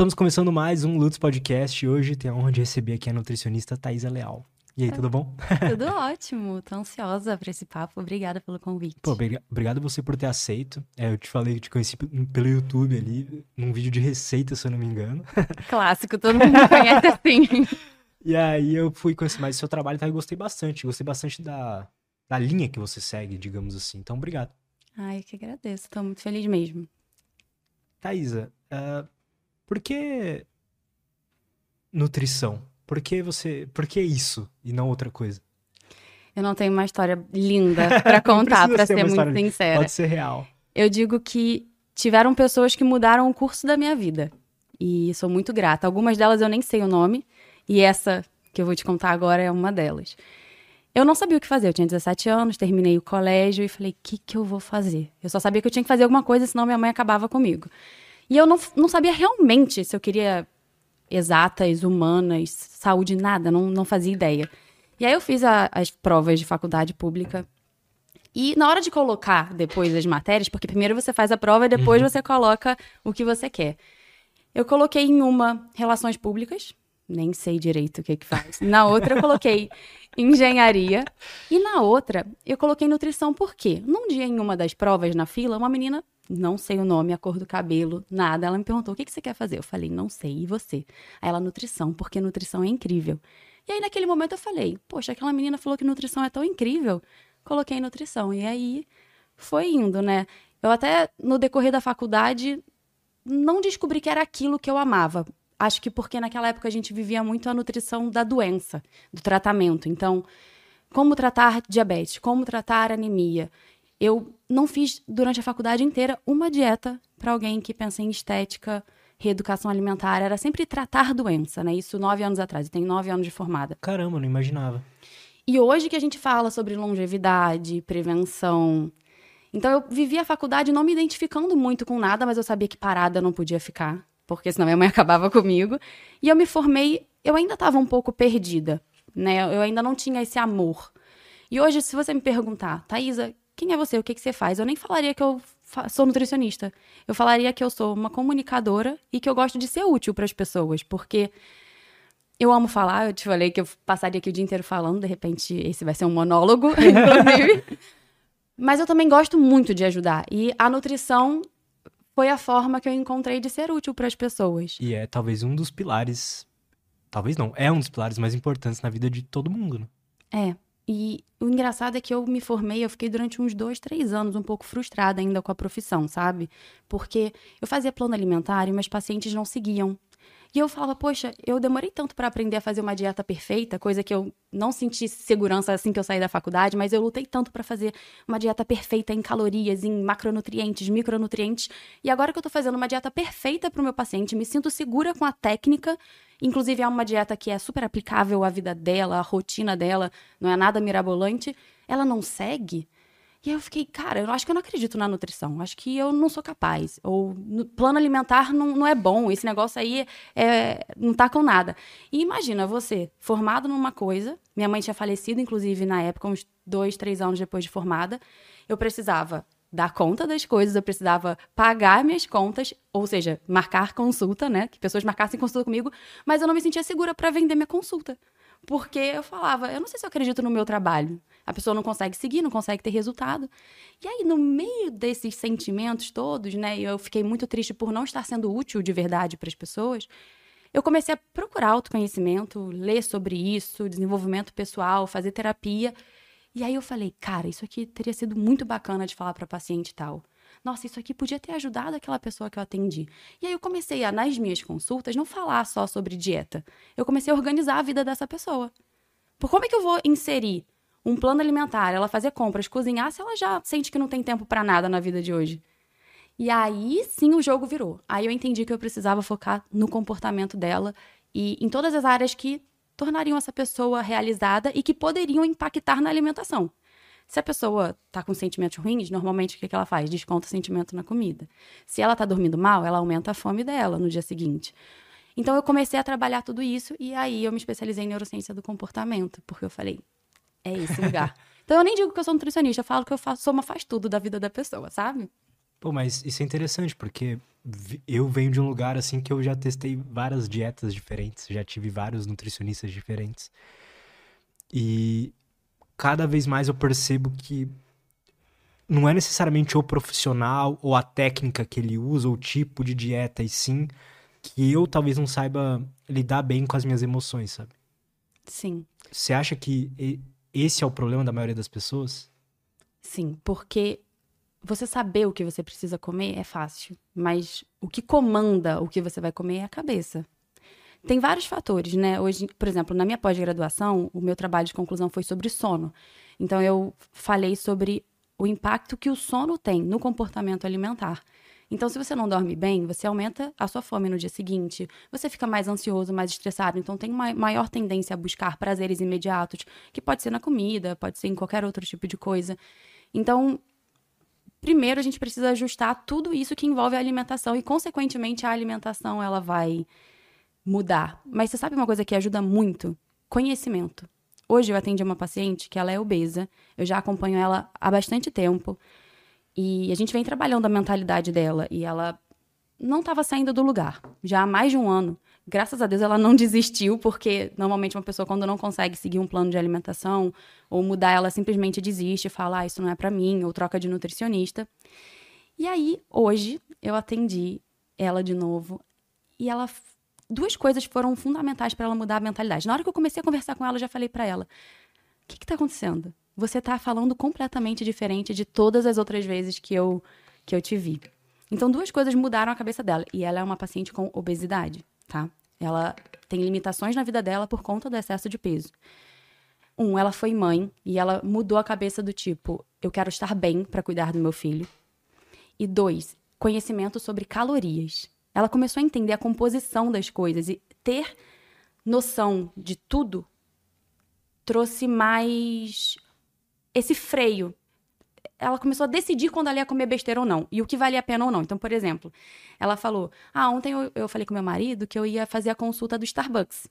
Estamos começando mais um Lutz Podcast hoje tenho a honra de receber aqui a nutricionista Thaisa Leal. E aí, tudo bom? Tudo ótimo, tô ansiosa para esse papo. Obrigada pelo convite. Pô, obrigado você por ter aceito. É, eu te falei, eu te conheci pelo YouTube ali, num vídeo de receita, se eu não me engano. Clássico, todo mundo conhece assim. E aí eu fui conhecer mais o seu trabalho tá? e gostei bastante. Gostei bastante da, da linha que você segue, digamos assim. Então, obrigado. Ai, eu que agradeço. Tô muito feliz mesmo. Thaisa, uh, por que nutrição? Por que você, por que isso e não outra coisa? Eu não tenho uma história linda para contar, para ser, ser muito sincera. Pode ser real. Eu digo que tiveram pessoas que mudaram o curso da minha vida. E sou muito grata. Algumas delas eu nem sei o nome, e essa que eu vou te contar agora é uma delas. Eu não sabia o que fazer. Eu tinha 17 anos, terminei o colégio e falei: o que, que eu vou fazer? Eu só sabia que eu tinha que fazer alguma coisa, senão minha mãe acabava comigo. E eu não, não sabia realmente se eu queria exatas, humanas, saúde, nada, não, não fazia ideia. E aí eu fiz a, as provas de faculdade pública. E na hora de colocar depois as matérias, porque primeiro você faz a prova e depois uhum. você coloca o que você quer. Eu coloquei em uma relações públicas, nem sei direito o que que faz. Na outra eu coloquei engenharia e na outra eu coloquei nutrição por quê? Num dia em uma das provas na fila, uma menina não sei o nome, a cor do cabelo, nada. Ela me perguntou: o que, que você quer fazer? Eu falei: não sei, e você? Aí ela, nutrição, porque nutrição é incrível. E aí, naquele momento, eu falei: poxa, aquela menina falou que nutrição é tão incrível. Coloquei nutrição. E aí foi indo, né? Eu até, no decorrer da faculdade, não descobri que era aquilo que eu amava. Acho que porque naquela época a gente vivia muito a nutrição da doença, do tratamento. Então, como tratar diabetes, como tratar anemia. Eu não fiz durante a faculdade inteira uma dieta para alguém que pensa em estética, reeducação alimentar. Era sempre tratar doença, né? Isso nove anos atrás. Eu tenho nove anos de formada. Caramba, não imaginava. E hoje que a gente fala sobre longevidade, prevenção. Então eu vivi a faculdade não me identificando muito com nada, mas eu sabia que parada não podia ficar, porque senão minha mãe acabava comigo. E eu me formei, eu ainda estava um pouco perdida, né? Eu ainda não tinha esse amor. E hoje, se você me perguntar, Thaisa, quem é você? O que, que você faz? Eu nem falaria que eu sou nutricionista. Eu falaria que eu sou uma comunicadora e que eu gosto de ser útil para as pessoas, porque eu amo falar. Eu te falei que eu passaria aqui o dia inteiro falando, de repente esse vai ser um monólogo, inclusive. Mas eu também gosto muito de ajudar. E a nutrição foi a forma que eu encontrei de ser útil para as pessoas. E é talvez um dos pilares. Talvez não, é um dos pilares mais importantes na vida de todo mundo, né? É. E o engraçado é que eu me formei, eu fiquei durante uns dois, três anos um pouco frustrada ainda com a profissão, sabe? Porque eu fazia plano alimentar e meus pacientes não seguiam. E eu falava, poxa, eu demorei tanto para aprender a fazer uma dieta perfeita, coisa que eu não senti segurança assim que eu saí da faculdade, mas eu lutei tanto para fazer uma dieta perfeita em calorias, em macronutrientes, micronutrientes. E agora que eu tô fazendo uma dieta perfeita para o meu paciente, me sinto segura com a técnica. Inclusive, é uma dieta que é super aplicável à vida dela, à rotina dela, não é nada mirabolante. Ela não segue. E aí eu fiquei, cara, eu acho que eu não acredito na nutrição. Acho que eu não sou capaz. Ou no plano alimentar não, não é bom. Esse negócio aí é, não tá com nada. E imagina você, formado numa coisa. Minha mãe tinha falecido, inclusive, na época, uns dois, três anos depois de formada. Eu precisava dar conta das coisas, eu precisava pagar minhas contas, ou seja, marcar consulta, né? Que pessoas marcassem consulta comigo, mas eu não me sentia segura para vender minha consulta. Porque eu falava, eu não sei se eu acredito no meu trabalho. A pessoa não consegue seguir, não consegue ter resultado. E aí, no meio desses sentimentos todos, né, eu fiquei muito triste por não estar sendo útil de verdade para as pessoas. Eu comecei a procurar autoconhecimento, ler sobre isso, desenvolvimento pessoal, fazer terapia. E aí eu falei, cara, isso aqui teria sido muito bacana de falar para paciente tal. Nossa, isso aqui podia ter ajudado aquela pessoa que eu atendi. E aí eu comecei a, nas minhas consultas, não falar só sobre dieta. Eu comecei a organizar a vida dessa pessoa. Por como é que eu vou inserir um plano alimentar, ela fazer compras, cozinhar, se ela já sente que não tem tempo para nada na vida de hoje? E aí sim o jogo virou. Aí eu entendi que eu precisava focar no comportamento dela e em todas as áreas que tornariam essa pessoa realizada e que poderiam impactar na alimentação. Se a pessoa está com sentimentos ruins, normalmente o que, que ela faz? Desconta o sentimento na comida. Se ela está dormindo mal, ela aumenta a fome dela no dia seguinte. Então eu comecei a trabalhar tudo isso e aí eu me especializei em neurociência do comportamento, porque eu falei, é esse lugar. então eu nem digo que eu sou nutricionista, eu falo que eu faço, sou uma faz tudo da vida da pessoa, sabe? Pô, mas isso é interessante, porque eu venho de um lugar assim que eu já testei várias dietas diferentes, já tive vários nutricionistas diferentes. E cada vez mais eu percebo que não é necessariamente o profissional ou a técnica que ele usa, ou o tipo de dieta, e sim que eu talvez não saiba lidar bem com as minhas emoções, sabe? Sim, Você acha que esse é o problema da maioria das pessoas? sim, porque você saber o que você precisa comer é fácil, mas o que comanda o que você vai comer é a cabeça. Tem vários fatores, né? Hoje, por exemplo, na minha pós-graduação, o meu trabalho de conclusão foi sobre sono. Então, eu falei sobre o impacto que o sono tem no comportamento alimentar. Então, se você não dorme bem, você aumenta a sua fome no dia seguinte, você fica mais ansioso, mais estressado, então tem uma maior tendência a buscar prazeres imediatos, que pode ser na comida, pode ser em qualquer outro tipo de coisa. Então, primeiro a gente precisa ajustar tudo isso que envolve a alimentação e, consequentemente, a alimentação ela vai mudar. Mas você sabe uma coisa que ajuda muito? Conhecimento. Hoje eu atendi uma paciente que ela é obesa, eu já acompanho ela há bastante tempo e a gente vem trabalhando a mentalidade dela e ela não estava saindo do lugar, já há mais de um ano. Graças a Deus ela não desistiu, porque normalmente uma pessoa quando não consegue seguir um plano de alimentação ou mudar, ela simplesmente desiste, fala, ah, isso não é para mim, ou troca de nutricionista. E aí, hoje, eu atendi ela de novo e ela duas coisas foram fundamentais para ela mudar a mentalidade. Na hora que eu comecei a conversar com ela, eu já falei para ela: "O que que tá acontecendo? Você tá falando completamente diferente de todas as outras vezes que eu que eu te vi". Então, duas coisas mudaram a cabeça dela. E ela é uma paciente com obesidade, tá? Ela tem limitações na vida dela por conta do excesso de peso. Um, ela foi mãe e ela mudou a cabeça do tipo: eu quero estar bem para cuidar do meu filho. E dois, conhecimento sobre calorias. Ela começou a entender a composição das coisas e ter noção de tudo trouxe mais esse freio. Ela começou a decidir quando ela ia comer besteira ou não, e o que valia a pena ou não. Então, por exemplo, ela falou: Ah, ontem eu, eu falei com meu marido que eu ia fazer a consulta do Starbucks.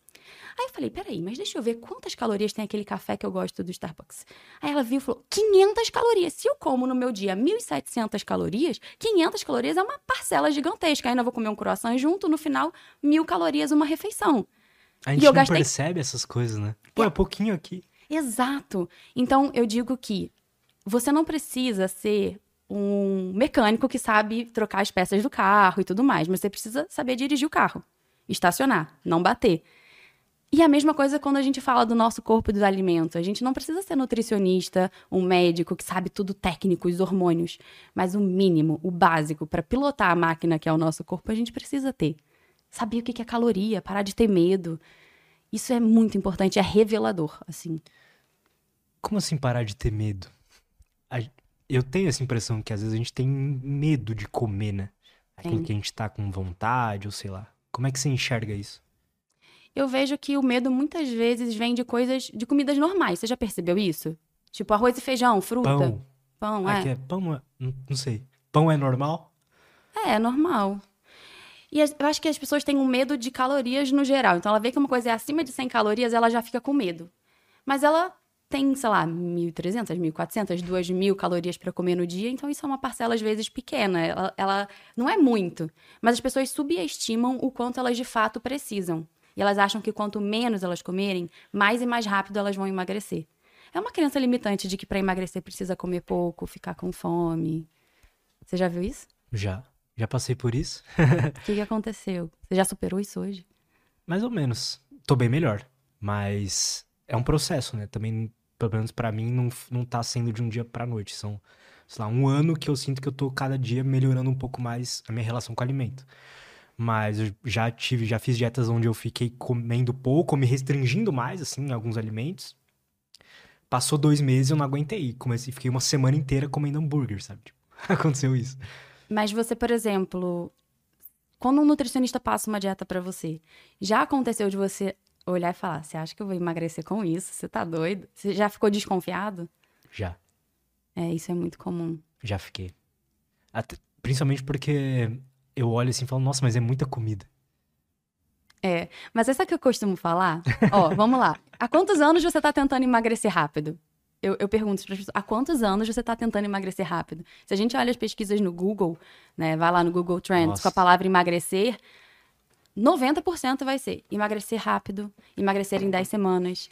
Aí eu falei: Peraí, mas deixa eu ver quantas calorias tem aquele café que eu gosto do Starbucks. Aí ela viu e falou: 500 calorias. Se eu como no meu dia 1.700 calorias, 500 calorias é uma parcela gigantesca. Ainda vou comer um croissant junto, no final, mil calorias uma refeição. A E gente eu não gastei- percebe essas coisas, né? Pô, é pouquinho aqui. Exato. Então, eu digo que você não precisa ser um mecânico que sabe trocar as peças do carro e tudo mais, mas você precisa saber dirigir o carro, estacionar, não bater. E a mesma coisa quando a gente fala do nosso corpo e dos alimentos. A gente não precisa ser nutricionista, um médico que sabe tudo técnico, os hormônios, mas o mínimo, o básico para pilotar a máquina que é o nosso corpo, a gente precisa ter. Saber o que é caloria, parar de ter medo. Isso é muito importante, é revelador, assim. Como assim parar de ter medo? A- Eu tenho essa impressão que às vezes a gente tem medo de comer, né? Aquilo Tem. que a gente tá com vontade, ou sei lá. Como é que você enxerga isso? Eu vejo que o medo muitas vezes vem de coisas, de comidas normais. Você já percebeu isso? Tipo arroz e feijão, fruta. Pão. Pão, Aqui é. é pão? é- Não, sei. Pão é normal? É, é normal. E eu acho que as pessoas têm um medo de calorias no geral. Então ela vê que uma coisa é acima de 100 calorias, ela já fica com medo. Mas ela tem, sei lá, 1.300, 1.400, 2.000 calorias para comer no dia, então isso é uma parcela às vezes pequena. Ela, ela não é muito, mas as pessoas subestimam o quanto elas de fato precisam. E elas acham que quanto menos elas comerem, mais e mais rápido elas vão emagrecer. É uma crença limitante de que para emagrecer precisa comer pouco, ficar com fome. Você já viu isso? Já. Já passei por isso? O que, que aconteceu? Você já superou isso hoje? Mais ou menos. Tô bem melhor. Mas é um processo, né? Também, pelo menos pra mim, não, não tá sendo de um dia pra noite. São, sei lá, um ano que eu sinto que eu tô cada dia melhorando um pouco mais a minha relação com o alimento. Mas eu já tive, já fiz dietas onde eu fiquei comendo pouco, me restringindo mais, assim, em alguns alimentos. Passou dois meses, eu não aguentei. Comecei, fiquei uma semana inteira comendo hambúrguer, sabe? Tipo, aconteceu isso. Mas você, por exemplo, quando um nutricionista passa uma dieta pra você, já aconteceu de você olhar e falar: você acha que eu vou emagrecer com isso? Você tá doido? Você já ficou desconfiado? Já. É, isso é muito comum. Já fiquei. Até- principalmente porque eu olho assim e falo, nossa, mas é muita comida. É, mas essa que eu costumo falar, ó, vamos lá. Há quantos anos você tá tentando emagrecer rápido? eu, eu pergunto para as pessoas, há quantos anos você está tentando emagrecer rápido? Se a gente olha as pesquisas no Google, né, vai lá no Google Trends Nossa. com a palavra emagrecer, 90% vai ser emagrecer rápido, emagrecer em 10 semanas,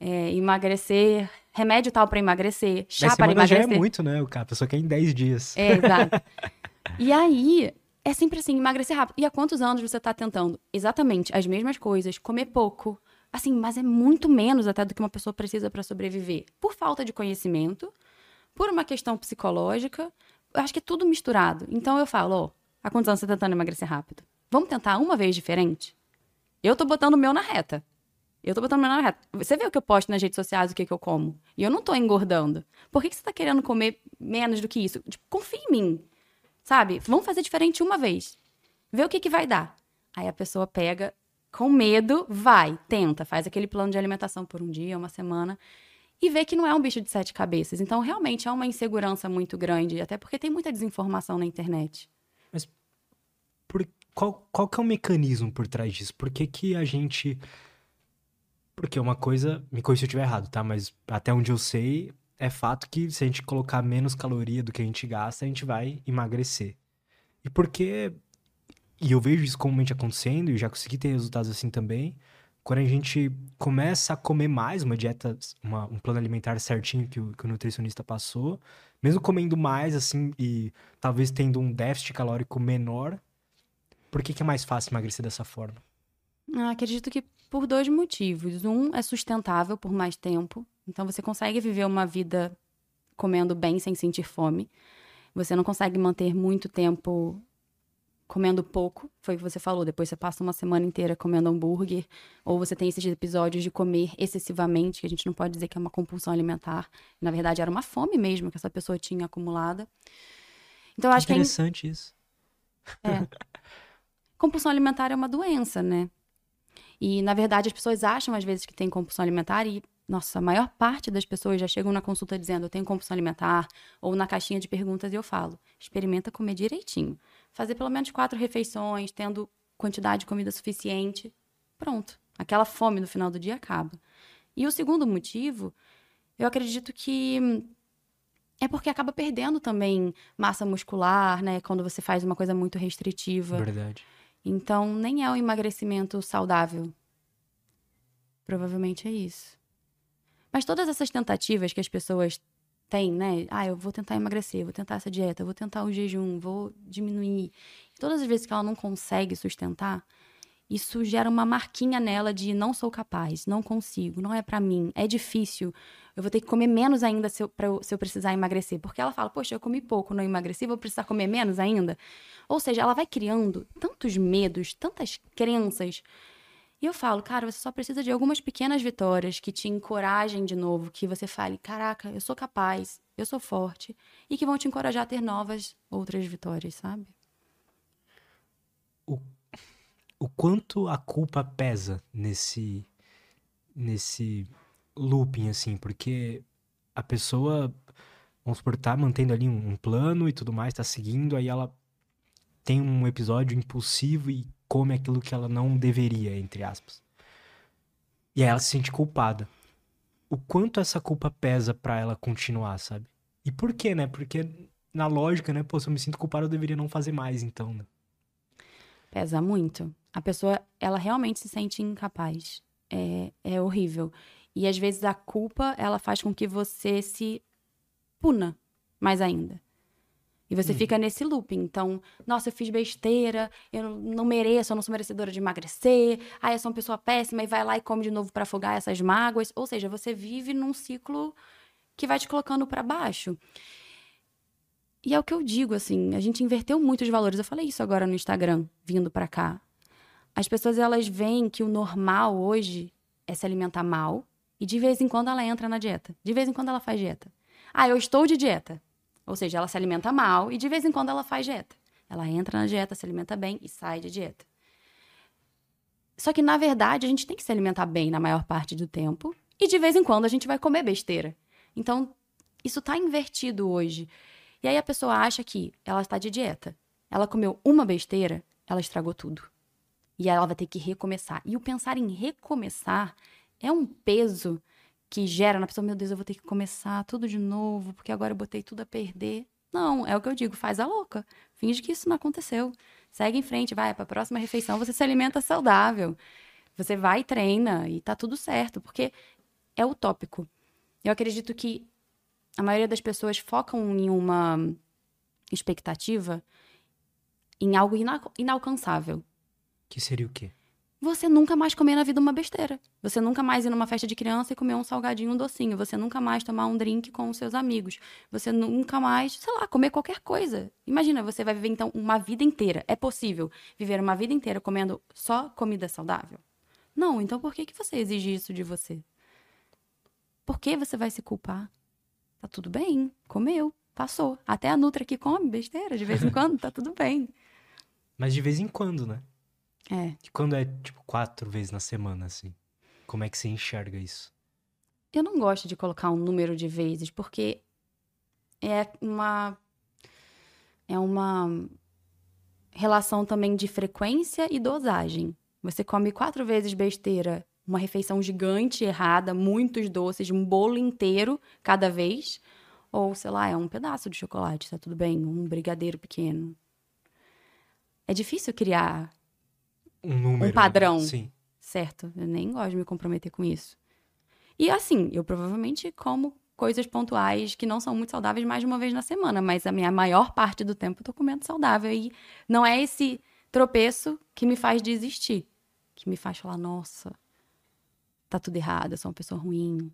é, emagrecer, remédio tal para emagrecer, chá 10 para semanas já emagrecer. é muito, né? O cara, pessoa quer em 10 dias. É, exato. e aí, é sempre assim, emagrecer rápido. E há quantos anos você tá tentando? Exatamente, as mesmas coisas, comer pouco. Assim, mas é muito menos até do que uma pessoa precisa para sobreviver. Por falta de conhecimento, por uma questão psicológica, eu acho que é tudo misturado. Então eu falo, ó, há quantos anos você tá tentando emagrecer rápido? Vamos tentar uma vez diferente? Eu tô botando o meu na reta. Eu tô botando o meu na reta. Você vê o que eu posto nas redes sociais, o que, que eu como. E eu não tô engordando. Por que, que você tá querendo comer menos do que isso? Tipo, confia em mim. Sabe? Vamos fazer diferente uma vez. Vê o que, que vai dar. Aí a pessoa pega, com medo, vai, tenta, faz aquele plano de alimentação por um dia, uma semana, e vê que não é um bicho de sete cabeças. Então, realmente, é uma insegurança muito grande, até porque tem muita desinformação na internet. Por, qual, qual que é o mecanismo por trás disso? Por que, que a gente. Porque uma coisa, me corrija se eu estiver errado, tá? Mas até onde eu sei, é fato que se a gente colocar menos caloria do que a gente gasta, a gente vai emagrecer. E porque. E eu vejo isso comumente acontecendo, e já consegui ter resultados assim também. Quando a gente começa a comer mais, uma dieta, uma- um plano alimentar certinho que o, que o nutricionista passou, mesmo comendo mais, assim, e talvez tendo um déficit calórico menor, por que, que é mais fácil emagrecer dessa forma? Ah, acredito que por dois motivos. Um é sustentável por mais tempo. Então você consegue viver uma vida comendo bem sem sentir fome. Você não consegue manter muito tempo comendo pouco. Foi o que você falou. Depois você passa uma semana inteira comendo hambúrguer. Ou você tem esses episódios de comer excessivamente, que a gente não pode dizer que é uma compulsão alimentar. Na verdade, era uma fome mesmo que essa pessoa tinha acumulada. Então, acho que é Interessante isso. compulsão alimentar é uma doença, né? E, na verdade, as pessoas acham às vezes que tem compulsão alimentar e, nossa, a maior parte das pessoas já chegam na consulta dizendo eu tenho compulsão alimentar, ou na caixinha de perguntas eu falo, experimenta comer direitinho. Fazer pelo menos quatro refeições, tendo quantidade de comida suficiente. Pronto. Aquela fome no final do dia acaba. E o segundo motivo, eu acredito que é porque acaba perdendo também massa muscular, né? Quando você faz uma coisa muito restritiva. Verdade. Então, nem é um emagrecimento saudável. Provavelmente é isso. Mas todas essas tentativas que as pessoas têm, né? Ah, eu vou tentar emagrecer, vou tentar essa dieta, vou tentar o jejum, vou diminuir. Todas as vezes que ela não consegue sustentar, isso gera uma marquinha nela de não sou capaz, não consigo, não é pra mim, é difícil. Eu vou ter que comer menos ainda se eu, pra se eu precisar emagrecer. Porque ela fala, poxa, eu comi pouco, não emagreci, vou precisar comer menos ainda. Ou seja, ela vai criando tantos medos, tantas crenças. E eu falo, cara, você só precisa de algumas pequenas vitórias que te encorajem de novo, que você fale, caraca, eu sou capaz, eu sou forte, e que vão te encorajar a ter novas outras vitórias, sabe? O quanto a culpa pesa nesse nesse looping, assim, porque a pessoa, vamos supor, tá mantendo ali um, plano e tudo mais, tá seguindo, aí ela tem um episódio impulsivo e come aquilo que ela não deveria, entre aspas. E aí ela se sente culpada. O quanto essa culpa pesa pra ela continuar, sabe? E por quê, né? Porque na lógica, né? Pô, se eu me sinto culpado, eu deveria não fazer mais, então, né? Pesa muito. A pessoa, ela realmente se sente incapaz. É, é horrível. E às vezes a culpa, ela faz com que você se puna mais ainda. E você fica nesse looping. Então, nossa, eu fiz besteira, eu não- mereço, eu não sou merecedora de emagrecer. Ah, eu sou uma pessoa péssima e vai lá e come de novo pra afogar essas mágoas. Ou seja, você vive num ciclo que vai te colocando pra baixo. E é o que eu digo, assim, a gente inverteu muito os valores. Eu falei isso agora no Instagram, vindo pra cá. As pessoas, elas veem que o normal hoje é se alimentar mal e de vez em quando ela entra na dieta. De vez em quando ela faz dieta. Ah, eu estou de dieta. Ou seja, ela se alimenta mal e de vez em quando ela faz dieta. Ela entra na dieta, se alimenta bem e sai de dieta. Só que, na verdade, a gente tem que se alimentar bem na maior parte do tempo e de vez em quando a gente vai comer besteira. Então, isso tá invertido hoje. E aí a pessoa acha que ela está de dieta. Ela comeu uma besteira, ela estragou tudo. E ela vai ter que recomeçar. E o pensar em recomeçar é um peso que gera na pessoa, meu Deus, eu vou ter que começar tudo de novo, porque agora eu botei tudo a perder. Não, é o que eu digo, faz a louca. Finge que isso não aconteceu. Segue em frente, vai para a próxima refeição, você se alimenta saudável. Você vai e treina e tá tudo certo, porque é utópico. Eu acredito que a maioria das pessoas focam em uma expectativa em algo ina inalcançável. Que seria o quê? Você nunca mais comer na vida uma besteira. Você nunca mais ir numa festa de criança e comer um salgadinho, um docinho. Você nunca mais tomar um drink com os seus amigos. Você nunca mais, sei lá, comer qualquer coisa. Imagina, você vai viver então uma vida inteira. É possível viver uma vida inteira comendo só comida saudável? Não, então por que, que você exige isso de você? Por que você vai se culpar? Tá tudo bem, comeu, passou. Até a Nutra que come besteira de vez em quando, tá tudo bem. Mas de vez em quando, né? É. E quando é, tipo, quatro vezes na semana, assim? Como é que você enxerga isso? Eu não gosto de colocar um número de vezes, porque é uma. É uma relação também de frequência e dosagem. Você come quatro vezes besteira, uma refeição gigante, errada, muitos doces, um bolo inteiro cada vez. Ou, sei lá, é um pedaço de chocolate, tá tudo bem, um brigadeiro pequeno. É difícil criar um número. Um padrão. Sim. Certo. Eu nem gosto de me comprometer com isso. E assim, eu provavelmente como coisas pontuais que não são muito saudáveis mais de uma vez na semana, mas a minha maior parte do tempo eu tô comendo saudável. E não é esse tropeço que me faz desistir, que me faz falar, nossa, tá tudo errado, eu sou uma pessoa ruim,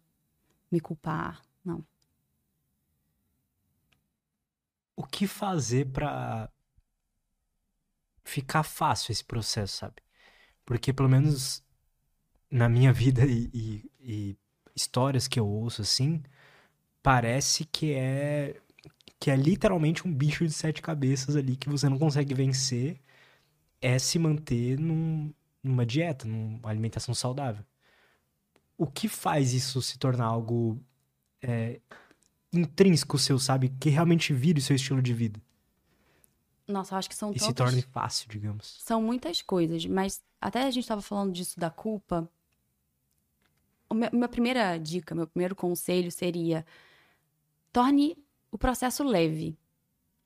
me culpar. Não. O que fazer para ficar fácil esse processo, sabe? Porque pelo menos na minha vida e, e, e histórias que eu ouço assim, parece que é que é literalmente um bicho de sete cabeças ali que você não consegue vencer, é se manter num, numa dieta, numa alimentação saudável. O que faz isso se tornar algo é, intrínseco seu, sabe? Que realmente vire o seu estilo de vida? Nossa, eu acho que são E tantos... se torne fácil, digamos. São muitas coisas, mas até a gente estava falando disso da culpa. O meu, minha primeira dica, meu primeiro conselho seria: torne o processo leve.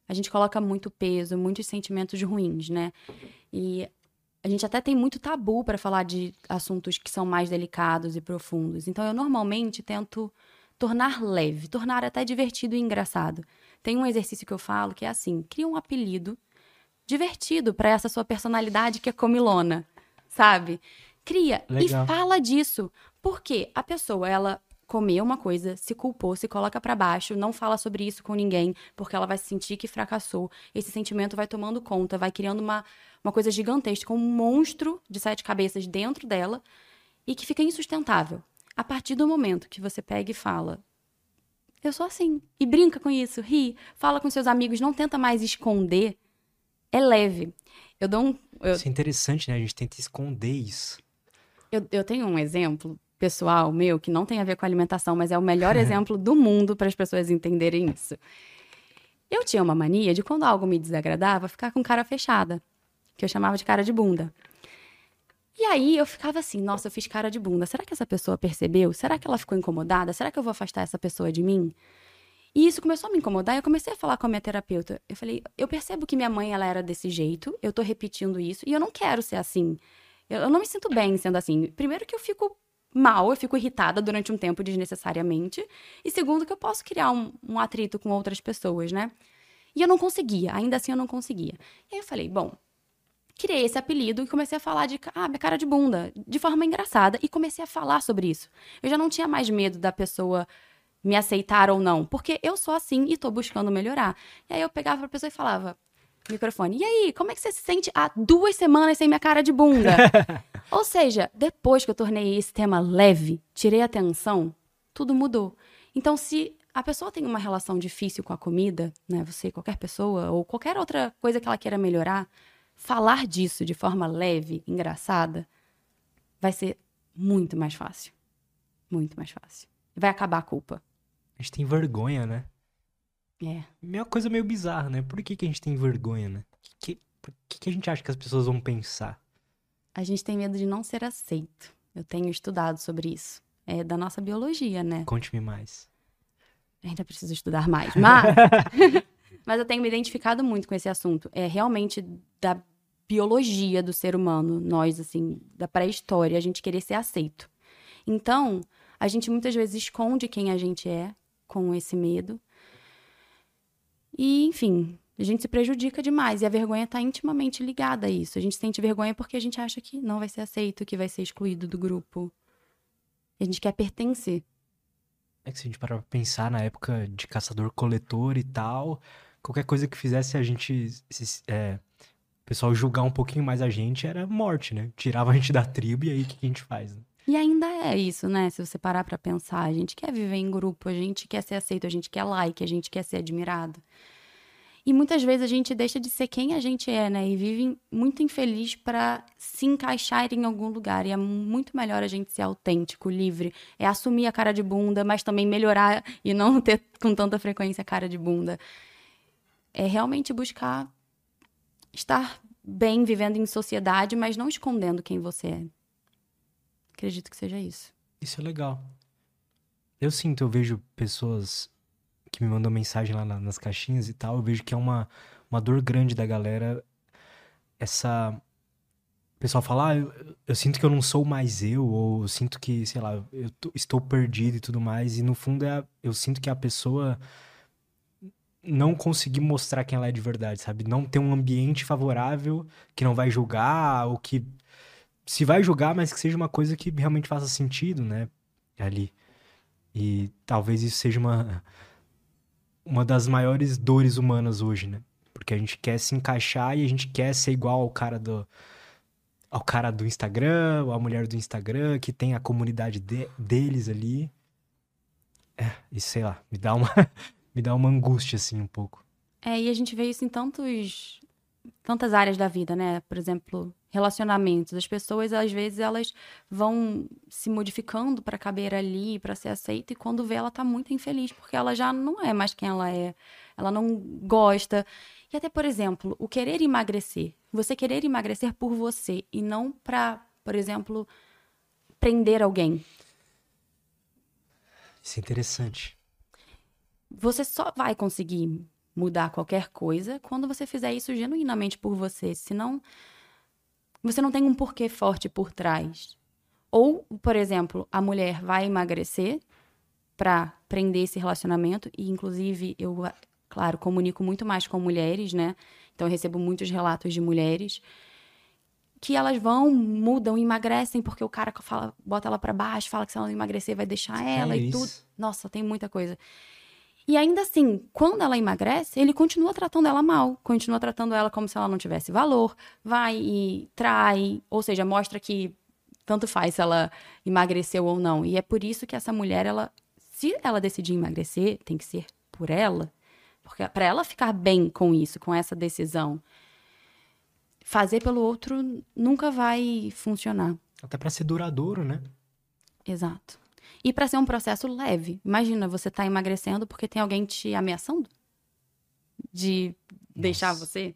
A gente coloca muito peso, muitos sentimentos ruins, né? E a gente até tem muito tabu para falar de assuntos que são mais delicados e profundos. Então eu normalmente tento tornar leve, tornar até divertido e engraçado. Tem um exercício que eu falo que é assim: cria um apelido divertido para essa sua personalidade que é comilona, sabe? Cria Legal. e fala disso. Porque a pessoa, ela comeu uma coisa, se culpou, se coloca para baixo, não fala sobre isso com ninguém, porque ela vai sentir que fracassou. Esse sentimento vai tomando conta, vai criando uma, uma coisa gigantesca, um monstro de sete cabeças dentro dela e que fica insustentável. A partir do momento que você pega e fala, eu sou assim. E brinca com isso, ri, fala com seus amigos, não tenta mais esconder. É leve. Eu dou um. Eu, Isso é interessante, né? A gente tenta esconder isso. eu, eu tenho um exemplo pessoal meu que não tem a ver com alimentação, mas é o melhor exemplo do mundo para as pessoas entenderem isso. Eu tinha uma mania de quando algo me desagradava, ficar com cara fechada, que eu chamava de cara de bunda. E aí eu ficava assim, nossa, eu fiz cara de bunda. Será que essa pessoa percebeu? Será que ela ficou incomodada? Será que eu vou afastar essa pessoa de mim? E isso começou a me incomodar e eu comecei a falar com a minha terapeuta. Eu falei, eu percebo que minha mãe ela era desse jeito, eu tô repetindo isso e eu não quero ser assim. Eu, eu não me sinto bem sendo assim. Primeiro que eu fico mal, eu fico irritada durante um tempo desnecessariamente. E segundo que eu posso criar um, um atrito com outras pessoas, né? E eu não conseguia, ainda assim eu não conseguia. E aí eu falei, bom, criei esse apelido e comecei a falar de, ah, minha cara de bunda, de forma engraçada, e comecei a falar sobre isso. Eu já não tinha mais medo da pessoa me aceitar ou não, porque eu sou assim e tô buscando melhorar. E aí eu pegava pra pessoa e falava, microfone, e aí, como é que você se sente há duas semanas sem minha cara de bunda? ou seja, depois que eu tornei esse tema leve, tirei a tensão, tudo mudou. Então, se a pessoa tem uma relação difícil com a comida, né, você, qualquer pessoa, ou qualquer outra coisa que ela queira melhorar, falar disso de forma leve, engraçada, vai ser muito mais fácil. Muito mais fácil. Vai acabar a culpa. A gente tem vergonha, né? É. É uma coisa meio bizarra, né? Por que, que a gente tem vergonha, né? Que, que, por que, que a gente acha que as pessoas vão pensar? A gente tem medo de não ser aceito. Eu tenho estudado sobre isso. É da nossa biologia, né? Conte-me mais. Ainda preciso estudar mais, mas... mas eu tenho me identificado muito com esse assunto. É realmente da biologia do ser humano, nós, assim, da pré-história, a gente querer ser aceito. Então, a gente muitas vezes esconde quem a gente é com esse medo. E, enfim, a gente se prejudica demais. E a vergonha está intimamente ligada a isso. A gente sente vergonha porque a gente acha que não vai ser aceito, que vai ser excluído do grupo. A gente quer pertencer. É que se a gente parar pra pensar na época de caçador-coletor e tal, qualquer coisa que fizesse a gente. Se, é, o pessoal julgar um pouquinho mais a gente era morte, né? Tirava a gente da tribo e aí o que a gente faz? Né? E ainda é isso, né? Se você parar pra pensar, a gente quer viver em grupo, a gente quer ser aceito, a gente quer like, a gente quer ser admirado. E muitas vezes a gente deixa de ser quem a gente é, né? E vive muito infeliz para se encaixar em algum lugar. E é muito melhor a gente ser autêntico, livre. É assumir a cara de bunda, mas também melhorar e não ter com tanta frequência a cara de bunda. É realmente buscar estar bem vivendo em sociedade, mas não escondendo quem você é. Acredito que seja isso. Isso é legal. Eu sinto, eu vejo pessoas que me mandou mensagem lá nas caixinhas e tal, eu vejo que é uma, uma dor grande da galera essa. O pessoal fala, ah, eu, eu, sinto que eu não sou mais eu, ou eu sinto que, sei lá, eu tô, estou perdido e tudo mais, e no fundo é, eu sinto que a pessoa não conseguir mostrar quem ela é de verdade, sabe? Não ter um ambiente favorável que não vai julgar, ou que se vai julgar, mas que seja uma coisa que realmente faça sentido, né? Ali. E talvez isso seja uma uma das maiores dores humanas hoje, né? Porque a gente quer se encaixar e a gente quer ser igual ao cara do ao cara do Instagram, ou a mulher do Instagram, que tem a comunidade de, deles ali. É, e sei lá, me dá uma me dá uma angústia assim um pouco. É, e a gente vê isso em tantos tantas áreas da vida, né? Por exemplo, relacionamentos. As pessoas, às vezes, elas vão se modificando para caber ali, para ser aceita, e quando vê, ela tá muito infeliz, porque ela já não é mais quem ela é. Ela não gosta. E até, por exemplo, o querer emagrecer. Você querer emagrecer por você e não para, por exemplo, prender alguém. Isso é interessante. Você só vai conseguir mudar qualquer coisa quando você fizer isso genuinamente por você. Senão, você não tem um porquê forte por trás. Ou, por exemplo, a mulher vai emagrecer para prender esse relacionamento, e inclusive eu, claro, comunico muito mais com mulheres, né? Então eu recebo muitos relatos de mulheres que elas vão, mudam, emagrecem porque o cara fala, bota ela para baixo, fala que se ela não emagrecer vai deixar ela é e tudo. Nossa, tem muita coisa. E ainda assim, quando ela emagrece, ele continua tratando ela mal, continua tratando ela como se ela não tivesse valor, vai e trai, ou seja, mostra que tanto faz se ela emagreceu ou não. E é por isso que essa mulher, ela, se ela decidir emagrecer, tem que ser por ela, porque para ela ficar bem com isso, com essa decisão, fazer pelo outro nunca vai funcionar. Até para ser duradouro, né? Exato. E para ser um processo leve. Imagina, você tá emagrecendo porque tem alguém te ameaçando de Nossa. deixar você.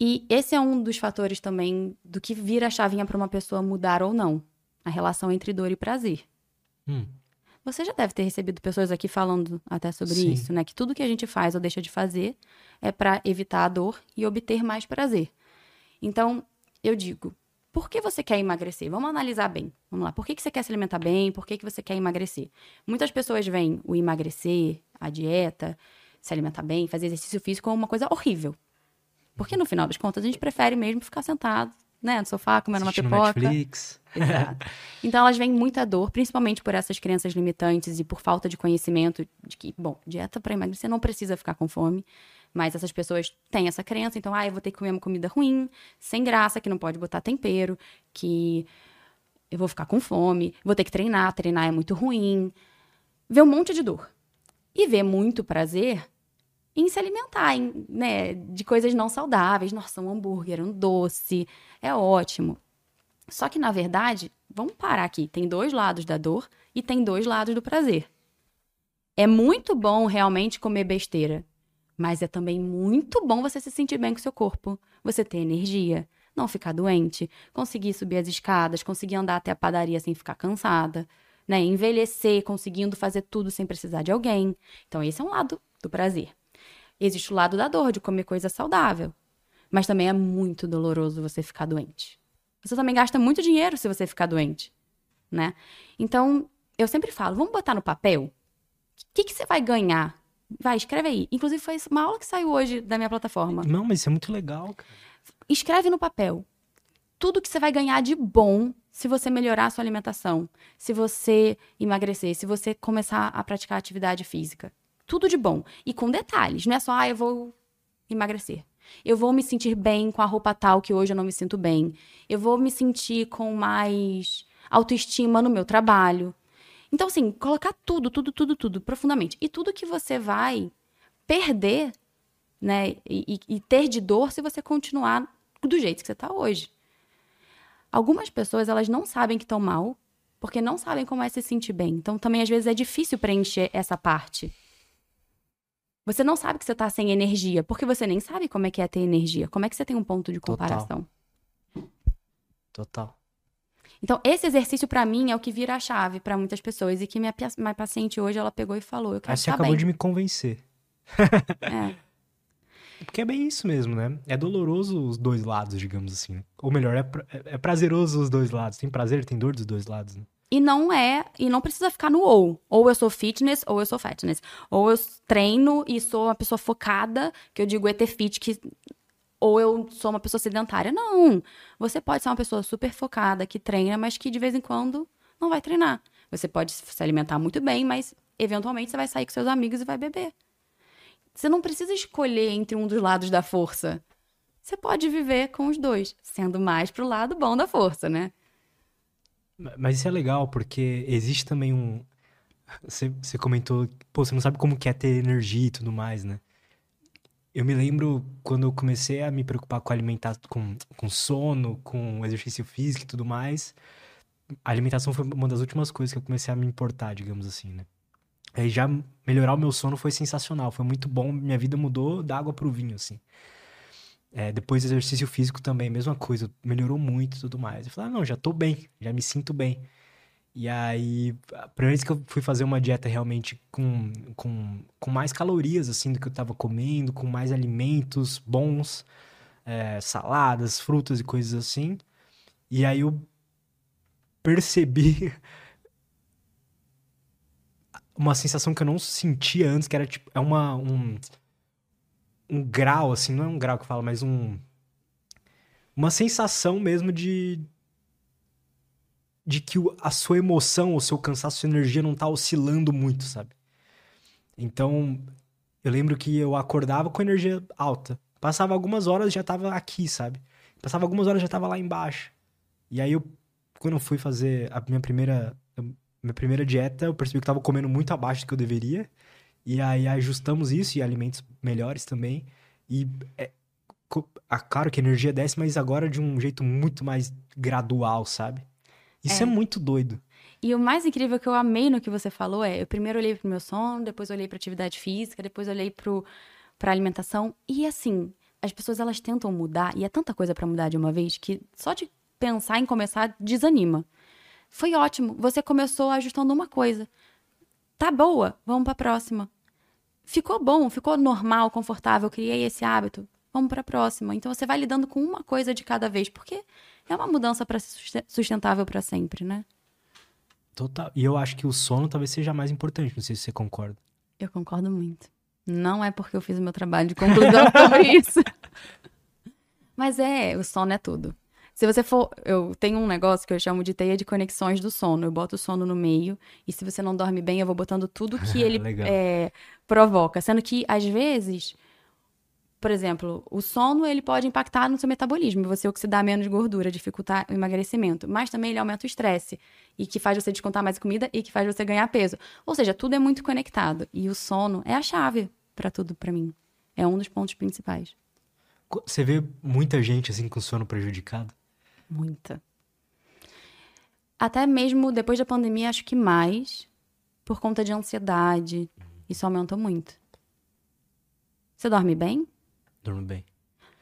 E esse é um dos fatores também do que vira a chavinha para uma pessoa mudar ou não. A relação entre dor e prazer. Hum. Você já deve ter recebido pessoas aqui falando até sobre Sim. isso, né? Que tudo que a gente faz ou deixa de fazer é para evitar a dor e obter mais prazer. Então, eu digo, por que você quer emagrecer? Vamos analisar bem. Vamos lá. Por que, que você quer se alimentar bem? Por que, que você quer emagrecer? Muitas pessoas veem o emagrecer, a dieta, se alimentar bem, fazer exercício físico como uma coisa horrível. Porque no final das contas a gente prefere mesmo ficar sentado, né, no sofá, comendo Assistindo uma pipoca. Netflix. Exato. Então elas veem muita dor, principalmente por essas crenças limitantes e por falta de conhecimento de que, bom, dieta para emagrecer não precisa ficar com fome. Mas essas pessoas têm essa crença, então, ah, eu vou ter que comer uma comida ruim, sem graça, que não pode botar tempero, que eu vou ficar com fome, vou ter que treinar, treinar é muito ruim. Vê um monte de dor. E vê muito prazer em se alimentar, em, né, de coisas não saudáveis. Nossa, um hambúrguer, um doce, é ótimo. Só que, na verdade, vamos parar aqui. Tem dois lados da dor e tem dois lados do prazer. É muito bom realmente comer besteira. Mas é também muito bom você se sentir bem com o seu corpo, você ter energia, não ficar doente, conseguir subir as escadas, conseguir andar até a padaria sem ficar cansada. né? Envelhecer, conseguindo fazer tudo sem precisar de alguém. Então, esse é um lado do prazer. Existe o lado da dor, de comer coisa saudável. Mas também é muito doloroso você ficar doente. Você também gasta muito dinheiro se você ficar doente, né? Então, eu sempre falo, vamos botar no papel? O que, que você vai ganhar? Vai, escreve aí. Inclusive, foi uma aula que saiu hoje da minha plataforma. Não, mas isso é muito legal, cara. Escreve no papel tudo que você vai ganhar de bom se você melhorar a sua alimentação, se você emagrecer, se você começar a praticar atividade física. Tudo de bom. E com detalhes. Não é só, ah, eu vou emagrecer. Eu vou me sentir bem com a roupa tal que hoje eu não me sinto bem. Eu vou me sentir com mais autoestima no meu trabalho. Então, assim, colocar tudo, tudo, tudo, tudo profundamente. E tudo que você vai perder, né? E, e ter de dor se você continuar do jeito que você está hoje. Algumas pessoas, elas não sabem que estão mal, porque não sabem como é se sentir bem. Então, também, às vezes, é difícil preencher essa parte. Você não sabe que você tá sem energia, porque você nem sabe como é que é ter energia. Como é que você tem um ponto de comparação? Total. Total. Então, esse exercício para mim é o que vira a chave para muitas pessoas e que minha, minha paciente hoje ela pegou e falou, eu quero Aí você acabou bem. de me convencer. É. Porque é bem isso mesmo, né? É doloroso os dois lados, digamos assim. Ou melhor, é, pra- é- prazeroso os dois lados. Tem prazer, tem dor dos dois lados. Né? E não é, e não precisa ficar no ou. Ou eu sou fitness, ou eu sou fatness. Ou eu treino e sou uma pessoa focada, que eu digo ET fit, que ou eu sou uma pessoa sedentária. Não. Você pode ser uma pessoa super focada, que treina, mas que de vez em quando não vai treinar. Você pode se alimentar muito bem, mas eventualmente você vai sair com seus amigos e vai beber. Você não precisa escolher entre um dos lados da força. Você pode viver com os dois, sendo mais pro lado bom da força, né? Ma- Mas isso é legal, porque existe também um. Você, você comentou, pô, você não sabe como que é ter energia e tudo mais, né? Eu me lembro quando eu comecei a me preocupar com alimentar, com, com sono, com exercício físico e tudo mais. A alimentação foi uma das últimas coisas que eu comecei a me importar, digamos assim, né? Aí já melhorar o meu sono foi sensacional, foi muito bom, minha vida mudou da água pro vinho, assim. É, depois exercício físico também, mesma coisa, melhorou muito e tudo mais. Eu falei, ah, não, já tô bem, já me sinto bem. E aí, a primeira vez que eu fui fazer uma dieta realmente com, com, com mais calorias, assim, do que eu tava comendo, com mais alimentos bons, é, saladas, frutas e coisas assim. E aí eu percebi uma sensação que eu não sentia antes, que era tipo, é uma, um, um grau, assim, não é um grau que eu falo, mas um, uma sensação mesmo de, de que a sua emoção, o seu cansaço, a sua energia não tá oscilando muito, sabe? Então, eu lembro que eu acordava com energia alta. Passava algumas horas já tava aqui, sabe? Passava algumas horas já tava lá embaixo. E aí eu, quando eu fui fazer a minha primeira, minha primeira dieta, eu percebi que eu tava comendo muito abaixo do que eu deveria. E aí ajustamos isso e alimentos melhores também. E é, ah, claro que a energia desce, mas agora de um jeito muito mais gradual, sabe? Isso é, É. muito doido. E o mais incrível que eu amei no que você falou é, eu primeiro olhei pro meu sono, depois olhei pra atividade física, depois olhei pro pra alimentação e assim, as pessoas elas tentam mudar e é tanta coisa pra mudar de uma vez que só de pensar em começar desanima. Foi ótimo, você começou ajustando uma coisa. Tá boa, vamos pra próxima. Ficou bom, ficou normal, confortável, criei esse hábito. Vamos pra próxima. Então você vai lidando com uma coisa de cada vez, porque é uma mudança ser susten- sustentável pra sempre, né? Total. E eu acho que o sono talvez seja mais importante, não sei se você concorda. Eu concordo muito. Não é porque eu fiz o meu trabalho de conclusão sobre isso. Mas é, o sono é tudo. Se você for. Eu tenho um negócio que eu chamo de teia de conexões do sono. Eu boto o sono no meio. E se você não dorme bem, eu vou botando tudo que ele é, provoca. Sendo que, às vezes. Por exemplo, o sono ele pode impactar no seu metabolismo, você oxidar menos gordura, dificultar o emagrecimento, mas também ele aumenta o estresse e que faz você descontar mais comida e que faz você ganhar peso. Ou seja, tudo é muito conectado e o sono é a chave pra tudo pra mim. É um dos pontos principais. Você vê muita gente assim com sono prejudicado? Muita. Até mesmo depois da pandemia, acho que mais por conta de ansiedade. Isso aumentou muito. Você dorme bem? Durmo bem.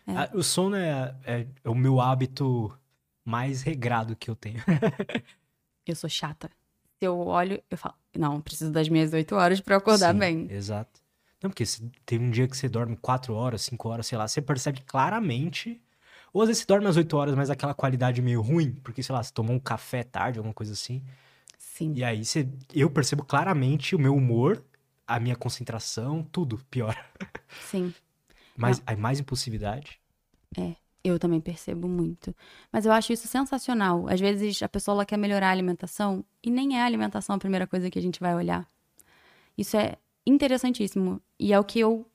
É. Ah, o sono é, é, é o meu hábito mais regrado que eu tenho. Eu sou chata. Se eu olho, eu falo, não, preciso das minhas oito horas para acordar Sim, bem. Exato. Não, porque se tem um dia que você dorme quatro horas, cinco horas, sei lá, você percebe claramente. Ou às vezes você dorme às oito horas, mas aquela qualidade meio ruim, porque, sei lá, você tomou um café tarde, alguma coisa assim. Sim. E aí você, eu percebo claramente o meu humor, a minha concentração, tudo pior. Sim. Mais, aí mais impulsividade. Eu também percebo muito. Mas eu acho isso sensacional. Às vezes a pessoa quer melhorar a alimentação e nem é a alimentação a primeira coisa que a gente vai olhar. Isso é interessantíssimo. E é o que eu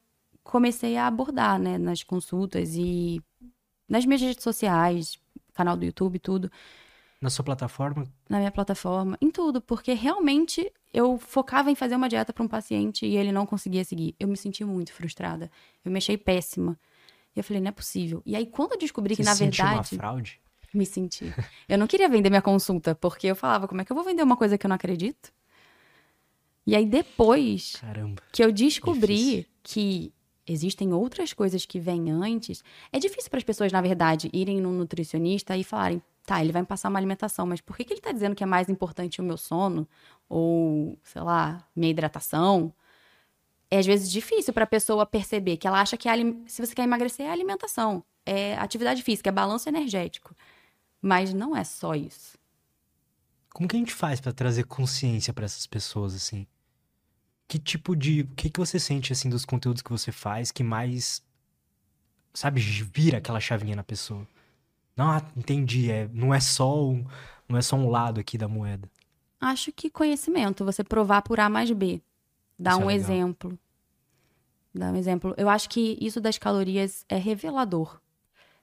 comecei a abordar, né, nas consultas e nas minhas redes sociais, canal do YouTube, tudo, Na sua plataforma, na minha plataforma, em tudo, porque realmente eu focava em fazer uma dieta para um paciente e ele não conseguia seguir. Eu me senti muito frustrada. Eu me achei péssima. E eu falei, não é possível. E aí, quando eu descobri que, você na sentiu uma verdade. fraude? Me senti. Eu não queria vender minha consulta, porque eu falava, como é que eu vou vender uma coisa que eu não acredito? E aí depois Caramba. que eu descobri Difícil. que existem outras coisas que vêm antes, é difícil para as pessoas, na verdade, irem num nutricionista e falarem, tá, ele vai me passar uma alimentação, mas por que, que ele tá dizendo que é mais importante o meu sono? Ou, sei lá, minha hidratação? É às vezes difícil para a pessoa perceber que ela acha que a se você quer emagrecer é alimentação, é atividade física, é balanço energético. Mas não é só isso. Como que a gente faz pra trazer consciência pra essas pessoas, assim? Que tipo de. O que, que você sente, assim, dos conteúdos que você faz que mais. Sabe, vira aquela chavinha na pessoa? Não, ah, entendi. É, não, é só um, não é só um lado aqui da moeda. Acho que conhecimento, você provar por A mais B. Dar Isso é um legal. exemplo. Dar um exemplo. Eu acho que isso das calorias é revelador.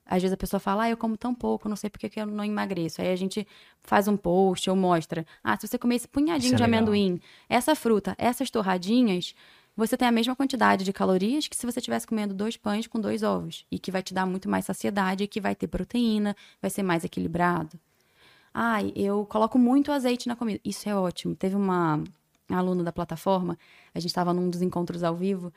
Às vezes a pessoa fala, ah, eu como tão pouco, não sei por que eu não emagreço. Aí a gente faz um post ou mostra. Ah, se você comer esse punhadinho é de legal. amendoim, essa fruta, essas torradinhas, você tem a mesma quantidade de calorias que se você estivesse comendo dois pães com dois ovos. E que vai te dar muito mais saciedade, que vai ter proteína, vai ser mais equilibrado. Ai, eu coloco muito azeite na comida. Isso é ótimo. Teve uma aluna da plataforma, a gente estava num dos encontros ao vivo,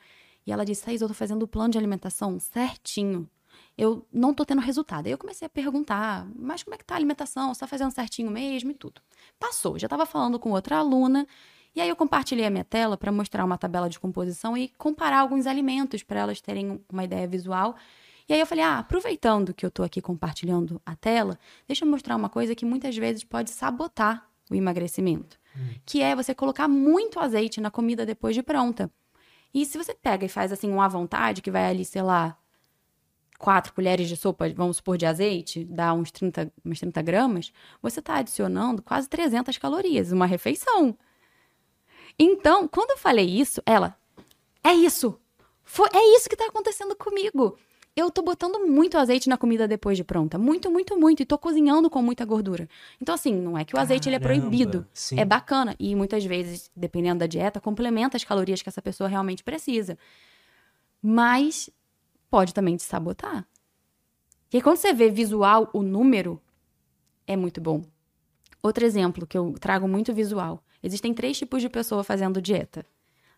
e ela disse: Thaís, eu tô fazendo o plano de alimentação certinho. Eu não tô tendo resultado. Aí eu comecei a perguntar: mas como é que tá a alimentação? Você tá fazendo certinho mesmo e tudo? Passou. Já tava falando com outra aluna. E aí eu compartilhei a minha tela para mostrar uma tabela de composição e comparar alguns alimentos para elas terem uma ideia visual. E aí eu falei, ah, aproveitando que eu tô aqui compartilhando a tela, deixa eu mostrar uma coisa que muitas vezes pode sabotar o emagrecimento, que é você colocar muito azeite na comida depois de pronta. E se você pega e faz assim um à vontade, que vai ali, sei lá, quatro colheres de sopa, vamos supor, de azeite, dá uns 30, umas 30 gramas, você está adicionando quase 300 calorias, uma refeição. Então, quando eu falei isso, ela, é isso. Foi, é isso que tá acontecendo comigo. Eu tô botando muito azeite na comida depois de pronta. Muito, muito, muito. E tô cozinhando com muita gordura. Então, assim, não é que o azeite ele é Caramba, proibido. sim. É bacana. E muitas vezes, dependendo da dieta, complementa as calorias que essa pessoa realmente precisa. Mas pode também te sabotar. E aí, quando você vê visual, o número, é muito bom. Outro exemplo que eu trago muito visual. Existem três tipos de pessoa fazendo dieta.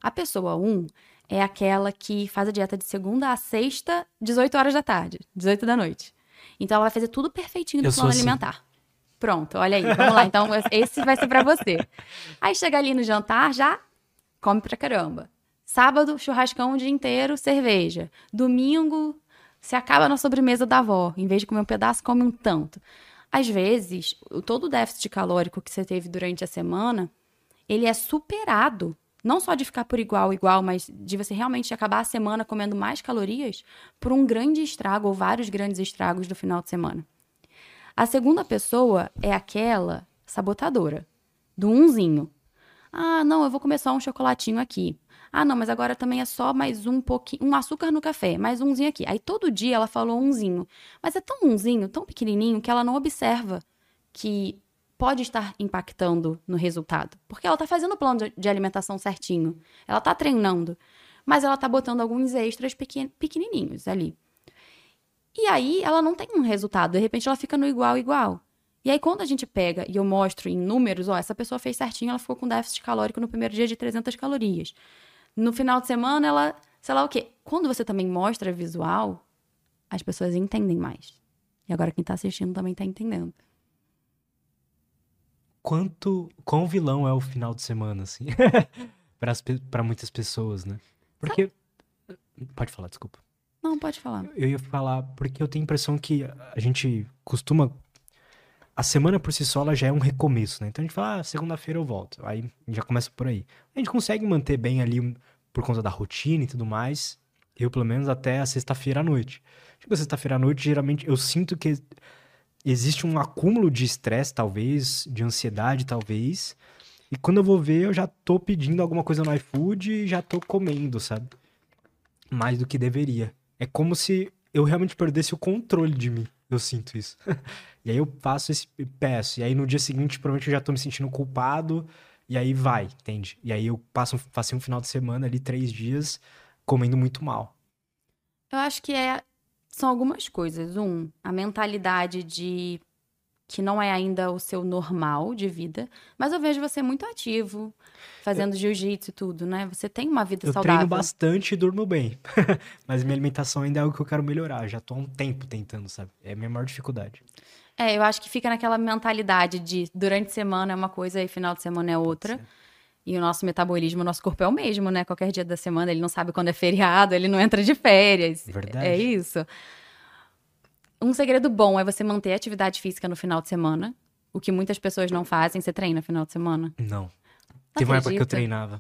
A pessoa 1 um é aquela que faz a dieta de segunda a sexta, 18 horas da tarde, 18 da noite. Então ela vai fazer tudo perfeitinho no Eu plano assim. alimentar. Pronto, olha aí, vamos lá. Então esse vai ser pra você. Aí chega ali no jantar, já come pra caramba. Sábado, churrascão o dia inteiro, cerveja. Domingo, se acaba na sobremesa da avó. Em vez de comer um pedaço, come um tanto. Às vezes, todo o déficit calórico que você teve durante a semana, ele é superado. Não só de ficar por igual, igual, mas de você realmente acabar a semana comendo mais calorias por um grande estrago ou vários grandes estragos do final de semana. A segunda pessoa é aquela sabotadora, do unzinho. Ah, não, eu vou comer só um chocolatinho aqui. Ah, não, mas agora também é só mais um pouquinho, um açúcar no café, mais umzinho aqui. Aí todo dia ela falou umzinho. Mas é tão umzinho, tão pequenininho, que ela não observa que pode estar impactando no resultado. Porque ela tá fazendo o plano de- alimentação certinho. Ela tá treinando. Mas ela tá botando alguns extras pequen- pequenininhos ali. E aí ela não tem um resultado. De repente ela fica no igual, igual. E aí quando a gente pega e eu mostro em números, ó, essa pessoa fez certinho, ela ficou com déficit calórico no primeiro dia de 300 calorias. No final de semana ela, sei lá o quê. Quando você também mostra visual, as pessoas entendem mais. E agora quem tá assistindo também tá entendendo. Quanto. Quão vilão é o final de semana, assim. para muitas pessoas, né? Porque. Pode falar, desculpa. Não, pode falar. Eu ia falar, porque eu tenho a impressão que a gente costuma. A semana por si só ela já é um recomeço, né? Então a gente fala, ah, segunda-feira eu volto. Aí já começa por aí. A gente consegue manter bem ali por conta da rotina e tudo mais. Eu, pelo menos, até a sexta-feira à noite. Tipo, sexta-feira à noite, geralmente eu sinto que existe um acúmulo de estresse, talvez, de ansiedade, talvez. E quando eu vou ver, eu já tô pedindo alguma coisa no iFood e já tô comendo, sabe? Mais do que deveria. É como se eu realmente perdesse o controle de mim. Eu sinto isso. e aí eu faço esse peço. E aí no dia seguinte, provavelmente eu já tô me sentindo culpado. E aí vai, entende? E aí eu passo, passei um final de semana ali, três dias, comendo muito mal. Eu acho que é são algumas coisas. Um, a mentalidade de que não é ainda o seu normal de vida, mas eu vejo você muito ativo, fazendo jiu-jitsu e tudo, né? Você tem uma vida eu saudável. Eu treino bastante e durmo bem, mas minha alimentação ainda é algo que eu quero melhorar. Já tô há um tempo tentando, sabe? É a minha maior dificuldade. É, eu acho que fica naquela mentalidade de durante semana é uma coisa e final de semana é outra. E o nosso metabolismo, o nosso corpo é o mesmo, né? Qualquer dia da semana, ele não sabe quando é feriado, ele não entra de férias. Verdade. É isso. Um segredo bom é você manter a atividade física no final de semana. O que muitas pessoas não fazem. Você treina no final de semana? Não. não Teve uma época que eu treinava.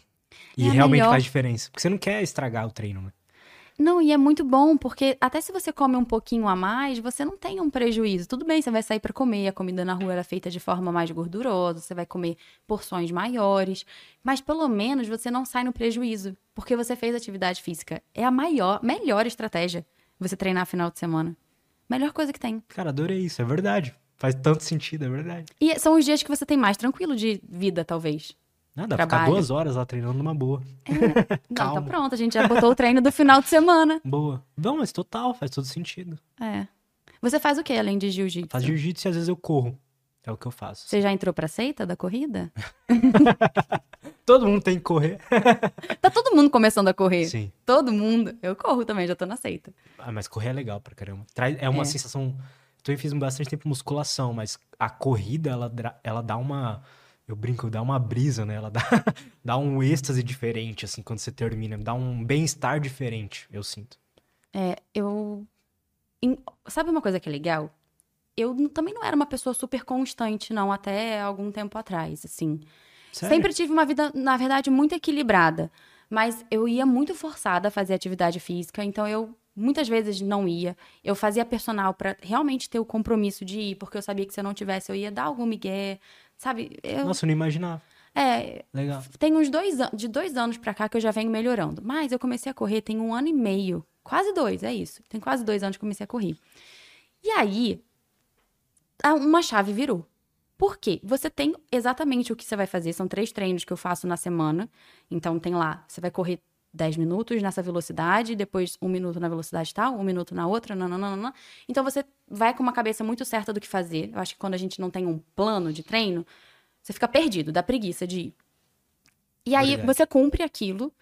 E é realmente melhor... faz diferença. Porque você não quer estragar o treino, né? Não, e é muito bom, porque até se você come um pouquinho a mais, você não tem um prejuízo. Tudo bem, você vai sair para comer, a comida na rua era feita de forma mais gordurosa, você vai comer porções maiores, mas pelo menos você não sai no prejuízo, porque você fez atividade física. É a maior, melhor estratégia você treinar final de semana. Melhor coisa que tem. Cara, adorei isso, é verdade. Faz tanto sentido, é verdade. E são os dias que você tem mais tranquilo de vida, talvez. Nada, ficar duas horas lá treinando numa boa. É. Não, tá pronto, a gente já botou o treino do final de semana. Boa. Não, mas total, faz todo sentido. É. Você faz o que além de jiu-jitsu? Faz jiu-jitsu e às vezes eu corro. É o que eu faço. Você já entrou pra seita da corrida? todo mundo tem que correr. tá todo mundo começando a correr. Sim. Todo mundo. Eu corro também, já tô na seita. Ah, mas correr é legal pra caramba. É uma é. sensação. Eu também fiz bastante tempo musculação, mas a corrida, ela, ela dá uma eu brinco, dá uma brisa, né? Ela dá, dá um êxtase diferente, assim, quando você termina. Dá um bem-estar diferente, eu sinto. É, eu. Sabe uma coisa que é legal? Eu também não era uma pessoa super constante, não, até algum tempo atrás, assim. Sério? Sempre tive uma vida, na verdade, muito equilibrada. Mas eu ia muito forçada a fazer atividade física, então eu muitas vezes não ia. Eu fazia personal para realmente ter o compromisso de ir, porque eu sabia que se eu não tivesse, eu ia dar algum migué, Sabe? Eu... Nossa, eu não imaginava. É. Legal. Tem uns dois de dois anos pra cá que eu já venho melhorando. Mas eu comecei a correr tem um ano e meio. Quase dois, é isso. Tem quase dois anos que eu comecei a correr. E aí, uma chave virou. Por quê? Você tem exatamente o que você vai fazer. São três treinos que eu faço na semana. Então, tem lá, você vai correr 10 minutos nessa velocidade, depois um minuto na velocidade tal, um minuto na outra, nananana. Então você vai com uma cabeça muito certa do que fazer. Eu acho que quando a gente não tem um plano de treino, você fica perdido, dá preguiça de ir. E aí Obrigado. você cumpre aquilo.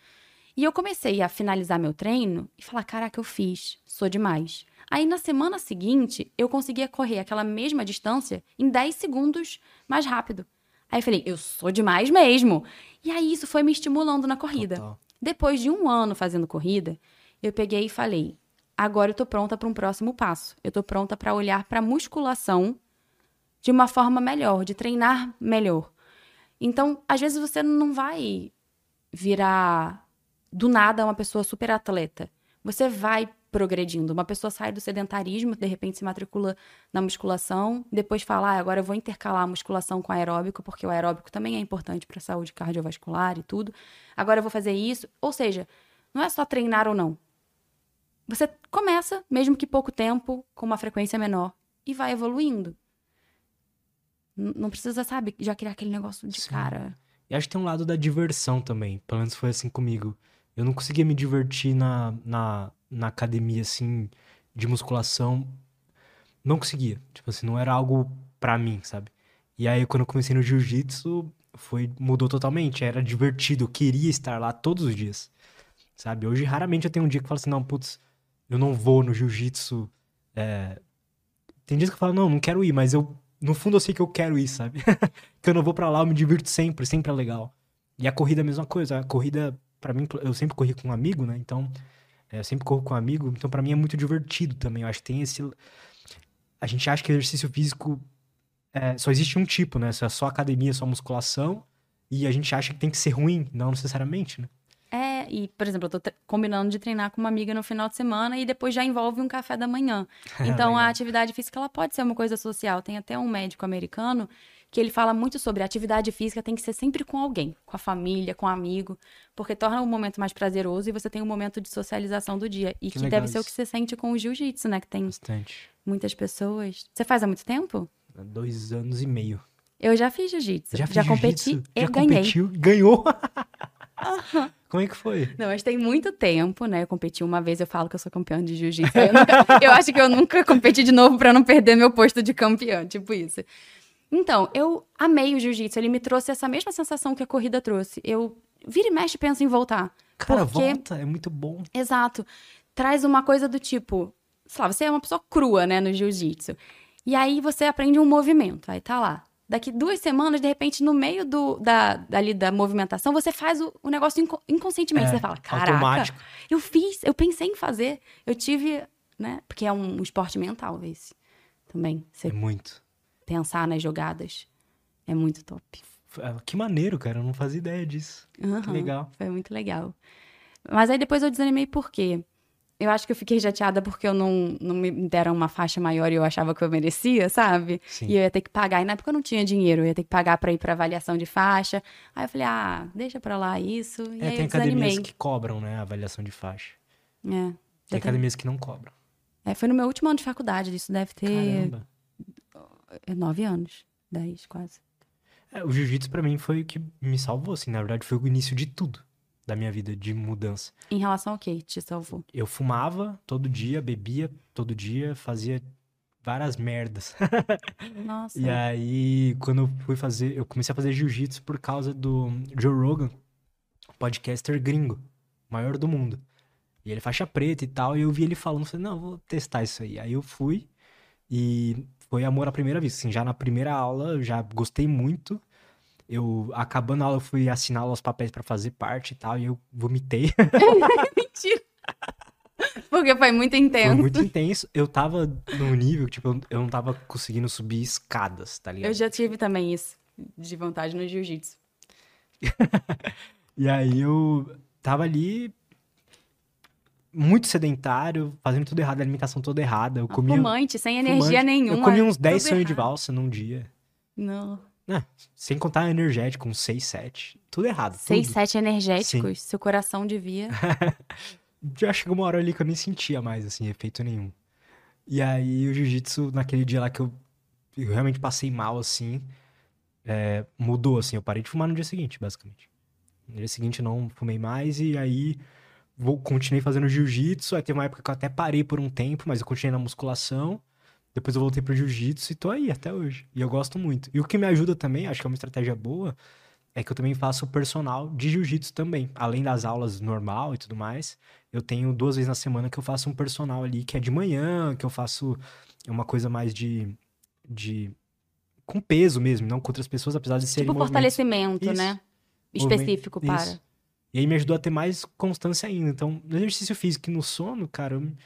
E eu comecei a finalizar meu treino e falar: caraca, eu fiz, sou demais. Aí na semana seguinte, eu conseguia correr aquela mesma distância em 10 segundos mais rápido. Aí eu falei: eu sou demais mesmo. E aí isso foi me estimulando na corrida. Total. Depois de um ano fazendo corrida, eu peguei e falei: agora eu tô pronta para um próximo passo. Eu tô pronta para olhar para musculação de uma forma melhor, de treinar melhor. Então, às vezes você não vai virar do nada uma pessoa super atleta. Você vai progredindo. Uma pessoa sai do sedentarismo, de repente se matricula na musculação, depois fala, ah, agora eu vou intercalar a musculação com aeróbico, porque o aeróbico também é importante para a saúde cardiovascular e tudo. Agora eu vou fazer isso. Ou seja, não é só treinar ou não. Você começa, mesmo que pouco tempo, com uma frequência menor, e vai evoluindo. Não precisa, sabe, já criar aquele negócio de Sim. cara. E acho que tem um lado da diversão também. Pelo menos foi assim comigo. Eu não conseguia me divertir na, na, na academia, assim, de musculação, não conseguia. Tipo assim, não era algo pra mim, sabe? E aí, quando eu comecei no jiu-jitsu, foi mudou totalmente. Era divertido, eu queria estar lá todos os dias, sabe? Hoje, raramente eu tenho um dia que eu falo assim, não, putz, eu não vou no jiu-jitsu. É... Tem dias que eu falo, não, não quero ir, mas eu no fundo eu sei que eu quero isso, sabe? que eu não vou pra lá, eu me divirto sempre, sempre é legal. E a corrida é a mesma coisa. A corrida, pra mim, eu sempre corri com um amigo, né? Então, é, eu sempre corro com um amigo. Então, pra mim é muito divertido também. Eu acho que tem esse. A gente acha que exercício físico é, só existe um tipo, né? É só academia, só musculação. E a gente acha que tem que ser ruim, não necessariamente, né? É, e, por exemplo, eu tô combinando de treinar com uma amiga no final de semana e depois já envolve um café da manhã. Então, a atividade física, ela pode ser uma coisa social. Tem até um médico americano que ele fala muito sobre a atividade física tem que ser sempre com alguém, com a família, com um amigo, porque torna o momento mais prazeroso e você tem um momento de socialização do dia. E que, que deve ser o que você sente com o jiu-jitsu, né? Que tem Bastante. muitas pessoas. Você faz há muito tempo? Há dois anos e meio. Eu já fiz jiu-jitsu. Já, já fiz competi e já ganhei. competiu? Ganhou? Como é que foi? Não, mas tem muito tempo, né? Eu competi uma vez, eu falo que eu sou campeã de jiu-jitsu. Eu, eu acho que eu nunca competi de novo pra não perder meu posto de campeã, tipo isso. Então, eu amei o jiu-jitsu. Ele me trouxe essa mesma sensação que a corrida trouxe. Eu vira e mexe penso em voltar. Cara, porque, volta, é muito bom. exato, traz uma coisa do tipo, sei lá, você é uma pessoa crua, né, no jiu-jitsu. E aí você aprende um movimento, aí tá lá. Daqui duas semanas, de repente, no meio do, da, dali da movimentação, você faz o, o negócio inco- inconscientemente. É, você fala, caraca, automático. eu fiz, eu pensei em fazer. Eu tive, né? Porque é um, esporte mental esse também. Você É muito. Pensar nas jogadas é muito top. Ah, Que maneiro, cara. Eu não fazia ideia disso. Que Aham, legal. Foi muito legal. Mas aí depois eu desanimei por quê? Eu acho que eu fiquei chateada porque eu não, não me deram uma faixa maior e eu achava que eu merecia, sabe? Sim. E eu ia ter que pagar. E na época eu não tinha dinheiro, eu ia ter que pagar pra ir pra avaliação de faixa. Aí eu falei, ah, deixa pra lá isso. E É, aí tem eu desanimei. academias que cobram, né? A avaliação de faixa. É. Tem academias que não cobram. É, foi no meu último ano de faculdade, isso deve ter Caramba. É, nove anos. Dez, quase. É, o jiu-jitsu pra mim foi o que me salvou, assim. Na verdade, foi o início de tudo da minha vida, de mudança. Em relação ao que te salvou? Eu fumava todo dia, bebia todo dia, fazia várias merdas. Nossa. E aí, quando eu fui fazer, eu comecei a fazer jiu-jitsu por causa do Joe Rogan, podcaster gringo, maior do mundo. E ele é faixa preta e tal, e eu vi ele falando, falei, não, vou testar isso aí. Aí eu fui e foi amor à primeira vista, assim, já na primeira aula eu já gostei muito. Eu, acabando a aula, eu fui assinar os papéis pra fazer parte e tal, e eu vomitei. Mentira. Porque foi muito Foi intenso. muito intenso. Eu tava num nível, tipo, eu não tava conseguindo subir escadas, tá ligado? Eu já tive também isso, de vontade no jiu-jitsu. E aí eu tava ali muito sedentário, fazendo tudo errado, a alimentação toda errada. Eu comia Fumante, sem energia fumante. nenhuma. Eu comia uns 10 tudo sonhos de valsa num dia. Não. Sem contar energético, uns 6, 7. Tudo errado. Seis, tudo. sete energéticos, seu coração devia. Já chegou uma hora ali que eu nem sentia mais, assim, efeito nenhum. E aí o jiu-jitsu, naquele dia lá que eu, eu realmente passei mal, assim, é, mudou, assim. Eu parei de fumar no dia seguinte, basicamente. No dia seguinte eu não fumei mais e aí vou, continuei fazendo jiu-jitsu. Aí teve uma época que eu até parei por um tempo, mas eu continuei na musculação. Depois eu voltei pro jiu-jitsu e tô aí até hoje. E eu gosto muito. E o que me ajuda também, acho que é uma estratégia boa, é que eu também faço personal de jiu-jitsu também. Além das aulas normal e tudo mais, eu tenho duas vezes na semana que eu faço um personal ali, que é de manhã, que eu faço uma coisa mais de. de com peso mesmo, não com outras pessoas, apesar de serem Tipo fortalecimento, né? Específico isso. E aí me ajudou a ter mais constância ainda. Então, no exercício físico e no sono, cara, eu me-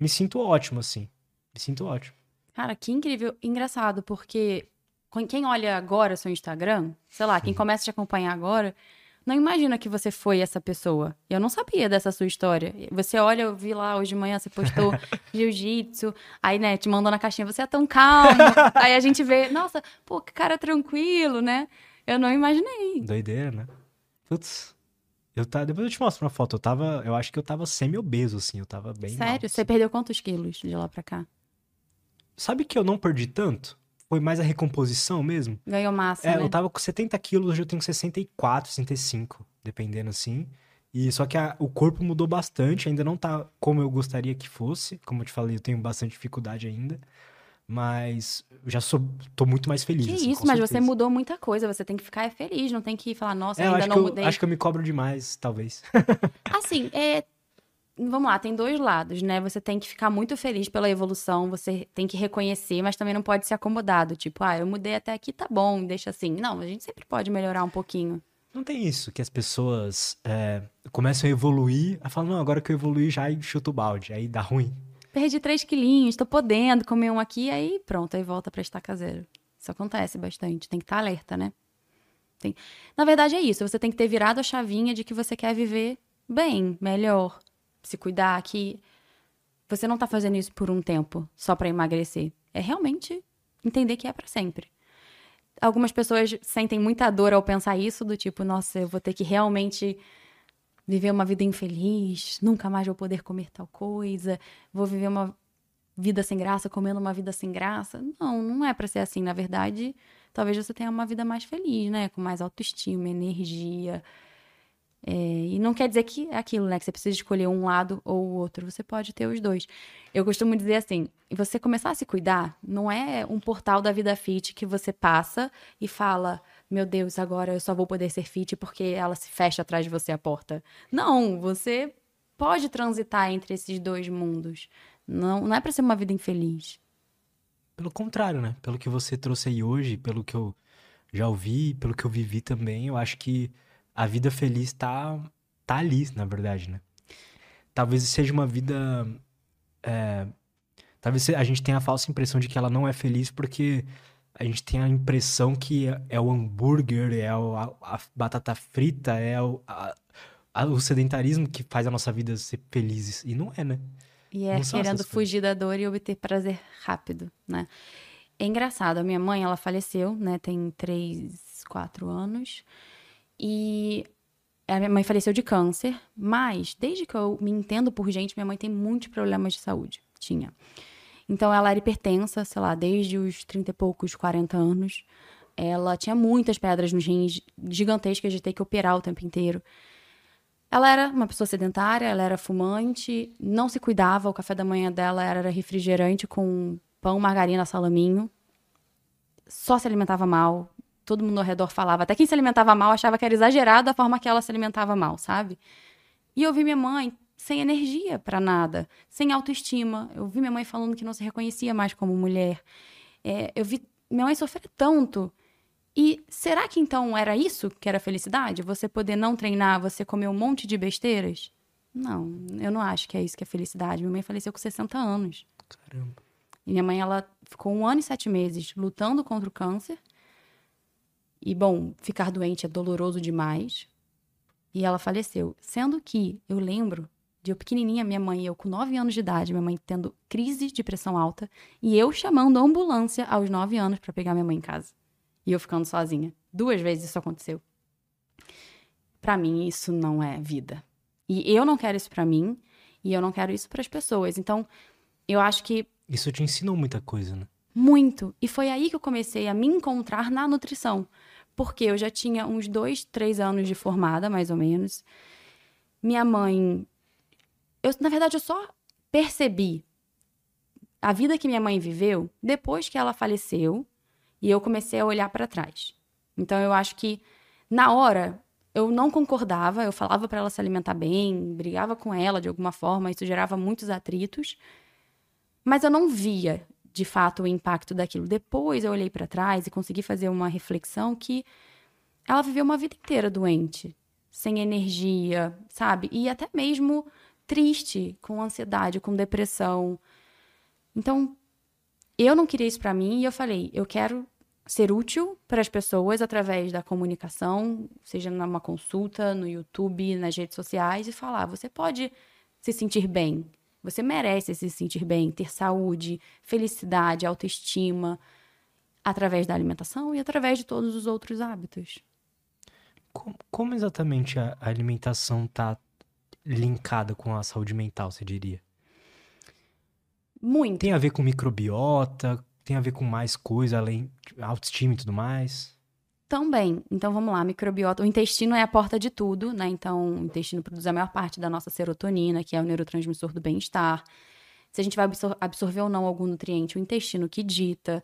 me sinto ótimo, assim. Me sinto ótimo. Cara, que incrível. Engraçado, porque quem olha agora seu Instagram, sei lá, quem começa a te acompanhar agora, não imagina que você foi essa pessoa. Eu não sabia dessa sua história. Você olha, eu vi lá hoje de manhã, você postou jiu-jitsu, aí, né, te mandou na caixinha, você é tão calmo. aí a gente vê, nossa, pô, que cara tranquilo, né? Eu não imaginei. Doideira, né? Putz. Eu tá... Depois eu te mostro uma foto. Eu tava. Eu acho que eu tava semi-obeso, assim. Eu tava bem. mal, Sério? assim. Você perdeu quantos quilos de lá pra cá? Sabe que eu não perdi tanto? Foi mais a recomposição mesmo? Ganhou massa, É, né? eu tava com 70 quilos, hoje eu tenho 64, 65, dependendo assim. E só que a- o corpo mudou bastante, ainda não tá como eu gostaria que fosse. Como eu te falei, eu tenho bastante dificuldade ainda. Mas eu já sou, tô muito mais feliz. Que assim, isso, mas você certeza. mudou muita coisa. Você tem que ficar feliz, não tem que falar, nossa, É, ainda não eu, mudei. acho que eu me cobro demais, talvez. Assim, é. vamos lá, tem dois lados, né? Você tem que ficar muito feliz pela evolução, você tem que reconhecer, mas também não pode ser acomodado. Tipo, ah, eu mudei até aqui, tá bom, deixa assim. Não, a gente sempre pode melhorar um pouquinho. Não tem isso, que as pessoas é, começam a evoluir, aí falam, não, agora que eu evoluí já chuto o balde, aí dá ruim. Perdi três quilinhos, tô podendo comer um aqui, aí pronto, aí volta pra estar caseiro. Isso acontece bastante, tem que estar tá alerta, né? Tem... Na verdade é isso, você tem que ter virado a chavinha de que você quer viver bem, melhor, se cuidar, que você não tá fazendo isso por um tempo só para emagrecer. É realmente entender que é para sempre. Algumas pessoas sentem muita dor ao pensar isso, do tipo, nossa, eu vou ter que realmente viver uma vida infeliz, nunca mais vou poder comer tal coisa, vou viver uma vida sem graça, comendo uma vida sem graça. Não, não é para ser assim. Na verdade, talvez você tenha uma vida mais feliz, né? Com mais autoestima, energia, é, e não quer dizer que é aquilo, né? Que você precisa escolher um lado ou o outro. Você pode ter os dois. Eu costumo dizer assim: você começar a se cuidar não é um portal da vida fit que você passa e fala, meu Deus, agora eu só vou poder ser fit porque ela se fecha atrás de você a porta. Não, você pode transitar entre esses dois mundos. Não, não é para ser uma vida infeliz. Pelo contrário, né? Pelo que você trouxe aí hoje, pelo que eu já ouvi, pelo que eu vivi também, eu acho que a vida feliz tá, tá ali, na verdade, né? Talvez seja uma vida. É, talvez a gente tenha a falsa impressão de que ela não é feliz porque a gente tem a impressão que é, o hambúrguer, é a, a, batata frita, é o, a, o sedentarismo que faz a nossa vida ser feliz. E não é, né? E é querendo fugir da dor e obter prazer rápido, né? É engraçado, a minha mãe, ela faleceu, né? Tem três, quatro anos. E a minha mãe faleceu de câncer, mas desde que eu me entendo por gente, minha mãe tem muitos problemas de saúde. Tinha. Então ela era hipertensa, sei lá, desde os 30 e poucos, 40 anos. Ela tinha muitas pedras nos rins, gigantescas de ter que operar o tempo inteiro. Ela era uma pessoa sedentária, ela era fumante, não se cuidava, o café da manhã dela era refrigerante com pão, margarina, salaminho. Só se alimentava mal, todo mundo ao redor falava. Até quem se alimentava mal achava que era exagerado a forma que ela se alimentava mal, sabe? E eu vi minha mãe sem energia para nada, sem autoestima. Eu vi minha mãe falando que não se reconhecia mais como mulher. É, eu vi minha mãe sofrer tanto. E será que então era isso que era felicidade? Você poder não treinar, você comer um monte de besteiras? Não, eu não acho que é isso que é felicidade. Minha mãe faleceu com 60 anos. Caramba. E minha mãe, ela ficou um ano e sete meses lutando contra o câncer. E, bom, ficar doente é doloroso demais. E ela faleceu. Sendo que eu lembro de eu pequenininha, minha mãe, eu com 9 anos de idade, minha mãe tendo crise de pressão alta, e eu chamando a ambulância aos 9 anos para pegar minha mãe em casa. E eu ficando sozinha. Duas vezes isso aconteceu. Para mim, isso não é vida. E eu não quero isso para mim, e eu não quero isso para as pessoas. Então, eu acho que. Isso te ensinou muita coisa, né? Muito. E foi aí que eu comecei a me encontrar na nutrição. Porque eu já tinha uns dois, três anos de formada, mais ou menos. Minha mãe. Eu, na verdade, eu só percebi a vida que minha mãe viveu depois que ela faleceu e eu comecei a olhar para trás. Então eu acho que na hora eu não concordava, eu falava para ela se alimentar bem, brigava com ela de alguma forma, isso gerava muitos atritos, mas eu não via de fato o impacto daquilo. Depois eu olhei para trás e consegui fazer uma reflexão que ela viveu uma vida inteira doente, sem energia, sabe? E até mesmo triste, com ansiedade, com depressão. Então, eu não queria isso para mim e eu falei, eu quero ser útil para as pessoas através da comunicação, seja numa consulta, no YouTube, nas redes sociais e falar, você pode se sentir bem, você merece se sentir bem, ter saúde, felicidade, autoestima, através da alimentação e através de todos os outros hábitos. Como, como exatamente a, alimentação está linkada com a saúde mental, você diria? Muito. Tem a ver com microbiota, tem a ver com mais coisa, além de autoestima e tudo mais? Também. Então vamos lá, microbiota. O intestino é a porta de tudo, né? Então o intestino produz a maior parte da nossa serotonina, que é o neurotransmissor do bem-estar. Se a gente vai absor absorver ou não algum nutriente, o intestino que dita.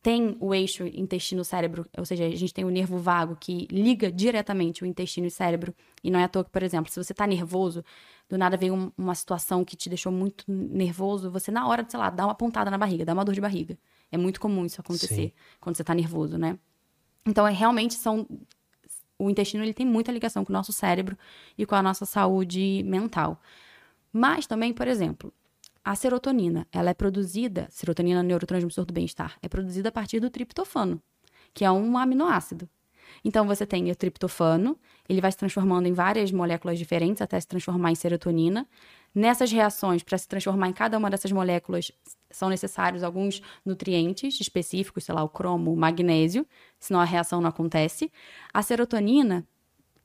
Tem o eixo intestino-cérebro, ou seja, a gente tem o nervo vago que liga diretamente o intestino e cérebro. E não é à toa que, por exemplo, se você tá nervoso, do nada veio um, uma situação que te deixou muito nervoso, você na hora, sei lá, dá uma pontada na barriga, dá uma dor de barriga. É muito comum isso acontecer Sim. quando você tá nervoso, né? Então, é realmente são o intestino ele tem muita ligação com o nosso cérebro e com a nossa saúde mental. Mas também, por exemplo, a serotonina, ela é produzida, serotonina neurotransmissor do bem-estar, é produzida a partir do triptofano, que é um aminoácido. Então você tem o triptofano, ele vai se transformando em várias moléculas diferentes até se transformar em serotonina. Nessas reações, para se transformar em cada uma dessas moléculas, são necessários alguns nutrientes específicos, sei lá, o cromo, o magnésio, senão a reação não acontece. A serotonina,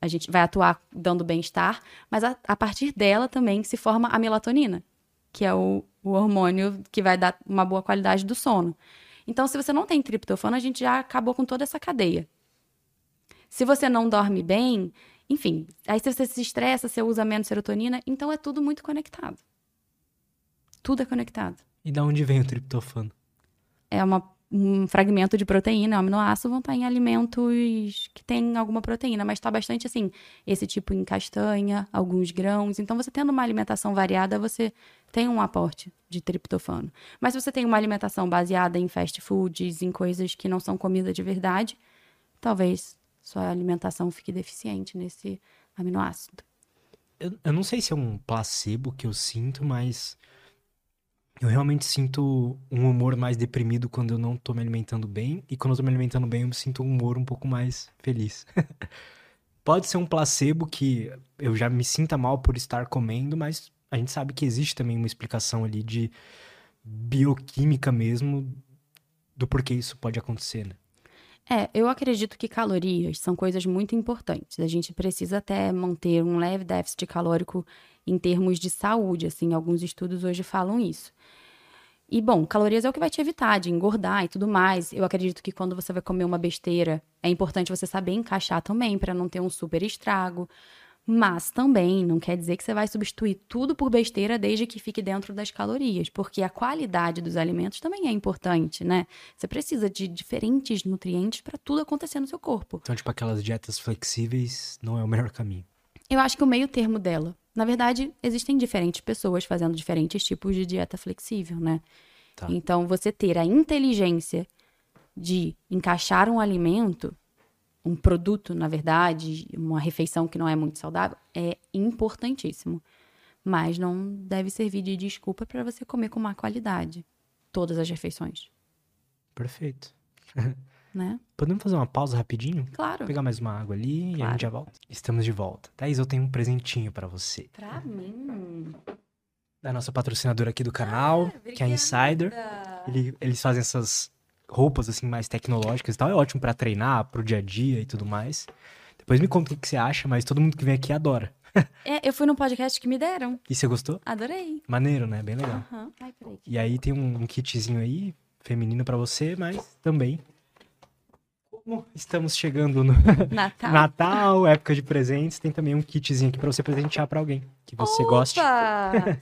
a gente vai atuar dando bem-estar, mas a, a partir dela também se forma a melatonina, que é o, o hormônio que vai dar uma boa qualidade do sono. Então, se você não tem triptofano, a gente já acabou com toda essa cadeia. Se você não dorme bem, enfim, aí se você se estressa, você usa menos serotonina, então é tudo muito conectado. Tudo é conectado. E da onde vem o triptofano? É uma, um fragmento de proteína, um aminoácido, vão estar em alimentos que têm alguma proteína, mas está bastante assim, esse tipo em castanha, alguns grãos. Então, você tendo uma alimentação variada, você tem um aporte de triptofano. Mas se você tem uma alimentação baseada em fast foods, em coisas que não são comida de verdade, talvez sua alimentação fique deficiente nesse aminoácido. Eu, eu não sei se é um placebo que eu sinto, mas eu realmente sinto um humor mais deprimido quando eu não tô me alimentando bem. E quando eu tô me alimentando bem, eu sinto um humor um pouco mais feliz. Pode ser um placebo que eu já me sinta mal por estar comendo, mas a gente sabe que existe também uma explicação ali de bioquímica mesmo do porquê isso pode acontecer, né? É, eu acredito que calorias são coisas muito importantes. A gente precisa até manter um leve déficit calórico em termos de saúde, assim, alguns estudos hoje falam isso. E bom, calorias é o que vai te evitar de engordar e tudo mais. Eu acredito que quando você vai comer uma besteira, é importante você saber encaixar também para não ter um super estrago. Mas também não quer dizer que você vai substituir tudo por besteira desde que fique dentro das calorias, porque a qualidade dos alimentos também é importante, né? Você precisa de diferentes nutrientes para tudo acontecer no seu corpo. Então, tipo, aquelas dietas flexíveis não é o melhor caminho. Eu acho que o meio termo dela. Na verdade, existem diferentes pessoas fazendo diferentes tipos de dieta flexível, né? Tá. Então, você ter a inteligência de encaixar um alimento um produto, na verdade, uma refeição que não é muito saudável, é importantíssimo. Mas não deve servir de desculpa para você comer com má qualidade todas as refeições, Perfeito. né? Podemos fazer uma pausa rapidinho? Claro. Pegar mais uma água ali e a Claro. gente já volta. Estamos de volta. Thaís, eu tenho um presentinho pra você. Pra mim. Da nossa patrocinadora aqui do canal, que é a Insider. Ele- eles fazem essas roupas assim mais tecnológicas e tal. É ótimo pra treinar, pro dia a dia e tudo mais. Depois me conta o que você acha, mas todo mundo que vem aqui adora. É, eu fui num podcast que me deram. E você gostou? Adorei. Maneiro, né? Bem legal. Aham. Ai, peraí. E aí tem um, um kitzinho aí, feminino pra você, mas também. Como estamos chegando no Natal. Natal, época de presentes, tem também um kitzinho aqui pra você presentear pra alguém que você goste. Opa!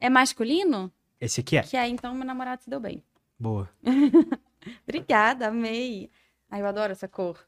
É masculino? Esse aqui é. Que aí, então, meu namorado se deu bem. Boa. Obrigada, amei. Ai, eu adoro essa cor.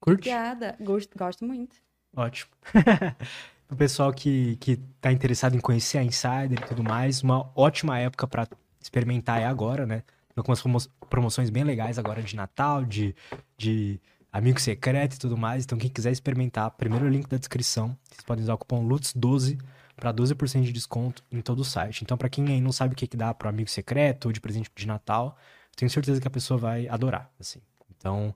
Curte? Obrigada. Gosto, gosto muito. Ótimo. o pessoal que, que tá interessado em conhecer a Insider e tudo mais, uma ótima época pra experimentar é agora, né? Tem algumas promo- promoções bem legais agora de Natal, de, de amigo secreto e tudo mais. Então, quem quiser experimentar, primeiro link da descrição. Vocês podem usar o cupom LUTS12 para 12% de desconto em todo o site. Então, pra quem aí não sabe o que, que dá pro amigo secreto ou de presente de Natal, tenho certeza que a pessoa vai adorar, assim. Então,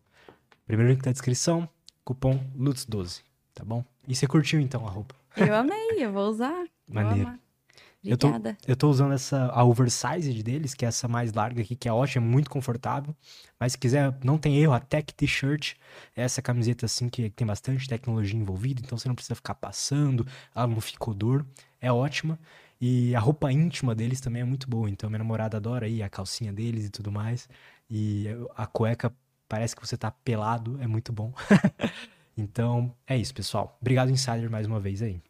primeiro link da descrição, cupom LUTS12, tá bom? E você curtiu então a roupa? Eu amei, eu vou usar. Vou Maneiro. amar. Eu tô- Obrigada. Eu tô usando essa, a oversized deles, que é essa mais larga aqui, que é ótima, é muito confortável. Mas se quiser, não tem erro, a Tech T-shirt é essa camiseta assim que tem bastante tecnologia envolvida, então você não precisa ficar passando, ela não fica odor, é ótima. E a roupa íntima deles também é muito boa, então minha namorada adora aí a calcinha deles e tudo mais. E a cueca parece que você tá pelado, é muito bom. então, é isso, pessoal. Obrigado, Insider, mais uma vez aí.